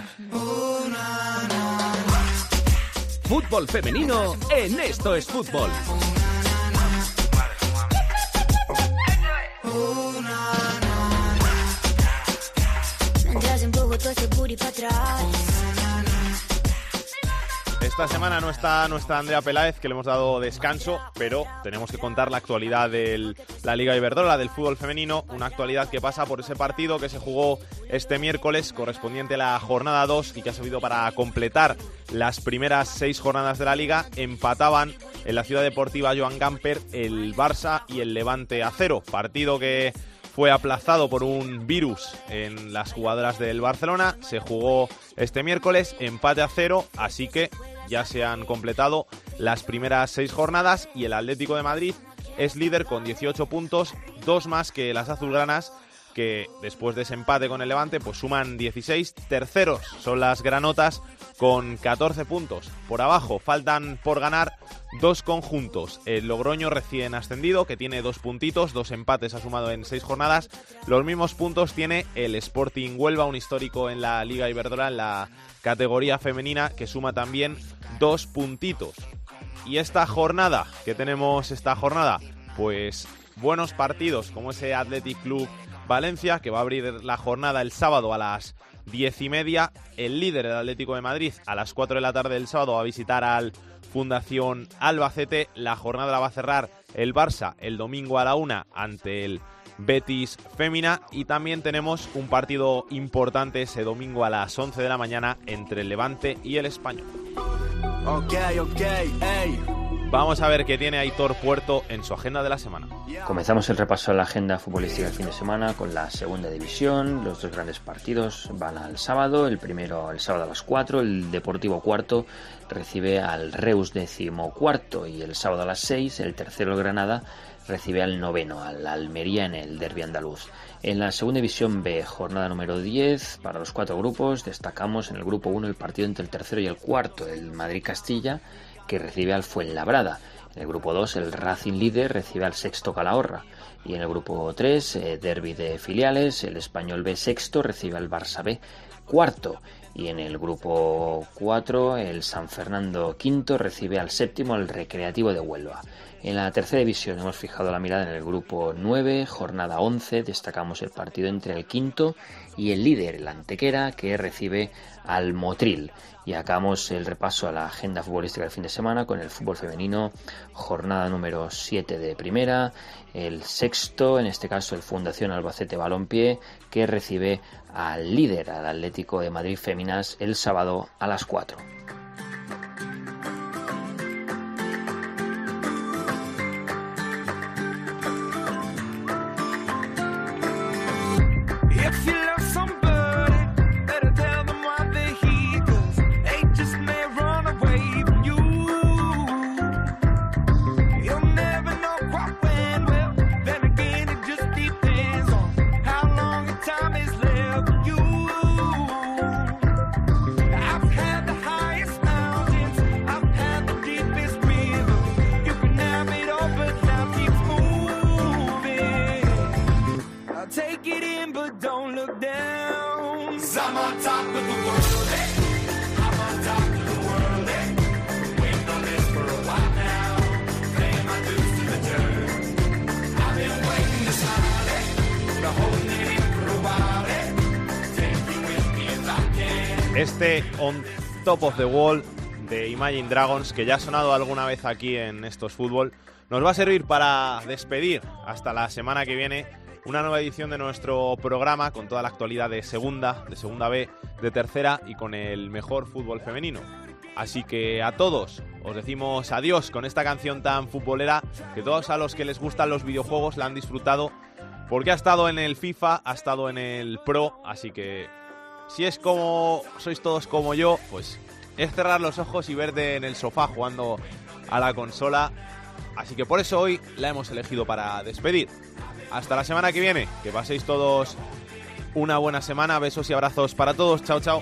Fútbol femenino en Esto es Fútbol. Esta semana no está nuestra Andrea Peláez, que le hemos dado descanso, pero tenemos que contar la actualidad de la Liga Iberdrola, del fútbol femenino, una actualidad que pasa por ese partido que se jugó este miércoles, correspondiente a la jornada 2, y que ha servido para completar las primeras seis jornadas de la liga. Empataban en la ciudad deportiva Joan Gamper el Barça y el Levante a cero, partido que fue aplazado por un virus en las jugadoras del Barcelona. Se jugó este miércoles, empate a cero, así que ya se han completado las primeras seis jornadas y el Atlético de Madrid es líder con 18 puntos, dos más que las azulgranas que después de ese empate con el Levante pues suman 16 terceros son las granotas con 14 puntos. Por abajo faltan por ganar dos conjuntos. El Logroño recién ascendido que tiene dos puntitos dos empates ha sumado en seis jornadas. Los mismos puntos tiene el Sporting Huelva un histórico en la Liga Iberdrola la categoría femenina que suma también dos puntitos. Y esta jornada que tenemos esta jornada pues buenos partidos como ese Athletic Club Valencia, que va a abrir la jornada el sábado a las diez y media. El líder, el Atlético de Madrid, a las 4 de la tarde del sábado va a visitar al Fundación Albacete. La jornada la va a cerrar el Barça el domingo a la una ante el Betis Fémina. Y también tenemos un partido importante ese domingo a las 11 de la mañana entre el Levante y el Español. Ok, ok, Vamos a ver qué tiene Aitor Puerto en su agenda de la semana. Comenzamos el repaso a la agenda futbolística del fin de semana con la segunda división. Los dos grandes partidos van al sábado. El primero el sábado a las 4. El Deportivo Cuarto recibe al Reus décimo cuarto. Y el sábado a las 6 el tercero el Granada recibe al noveno, al Almería en el derbi andaluz. En la segunda división B, jornada número 10, para los cuatro grupos, destacamos en el grupo 1 el partido entre el tercero y el cuarto, el Madrid-Castilla, que recibe al Fuenlabrada. En el grupo 2, el Racing Líder recibe al sexto Calahorra. Y en el grupo 3, eh, Derby de filiales, el Español B sexto recibe al Barça B cuarto. Y en el grupo 4, el San Fernando quinto recibe al séptimo, el Recreativo de Huelva. En la tercera división hemos fijado la mirada en el grupo 9, jornada 11, destacamos el partido entre el quinto y el líder, el Antequera, que recibe al Motril. Y acabamos el repaso a la agenda futbolística del fin de semana con el fútbol femenino, jornada número 7 de primera, el sexto, en este caso el Fundación Albacete Balompié, que recibe al líder, al Atlético de Madrid Féminas, el sábado a las 4. Este On Top of the Wall de Imagine Dragons, que ya ha sonado alguna vez aquí en estos fútbol, nos va a servir para despedir hasta la semana que viene una nueva edición de nuestro programa con toda la actualidad de segunda, de segunda B, de tercera y con el mejor fútbol femenino. Así que a todos os decimos adiós con esta canción tan futbolera que todos a los que les gustan los videojuegos la han disfrutado porque ha estado en el FIFA, ha estado en el Pro, así que si es como sois todos como yo, pues es cerrar los ojos y verte en el sofá jugando a la consola. Así que por eso hoy la hemos elegido para despedir. Hasta la semana que viene, que paséis todos una buena semana. Besos y abrazos para todos. Chao, chao.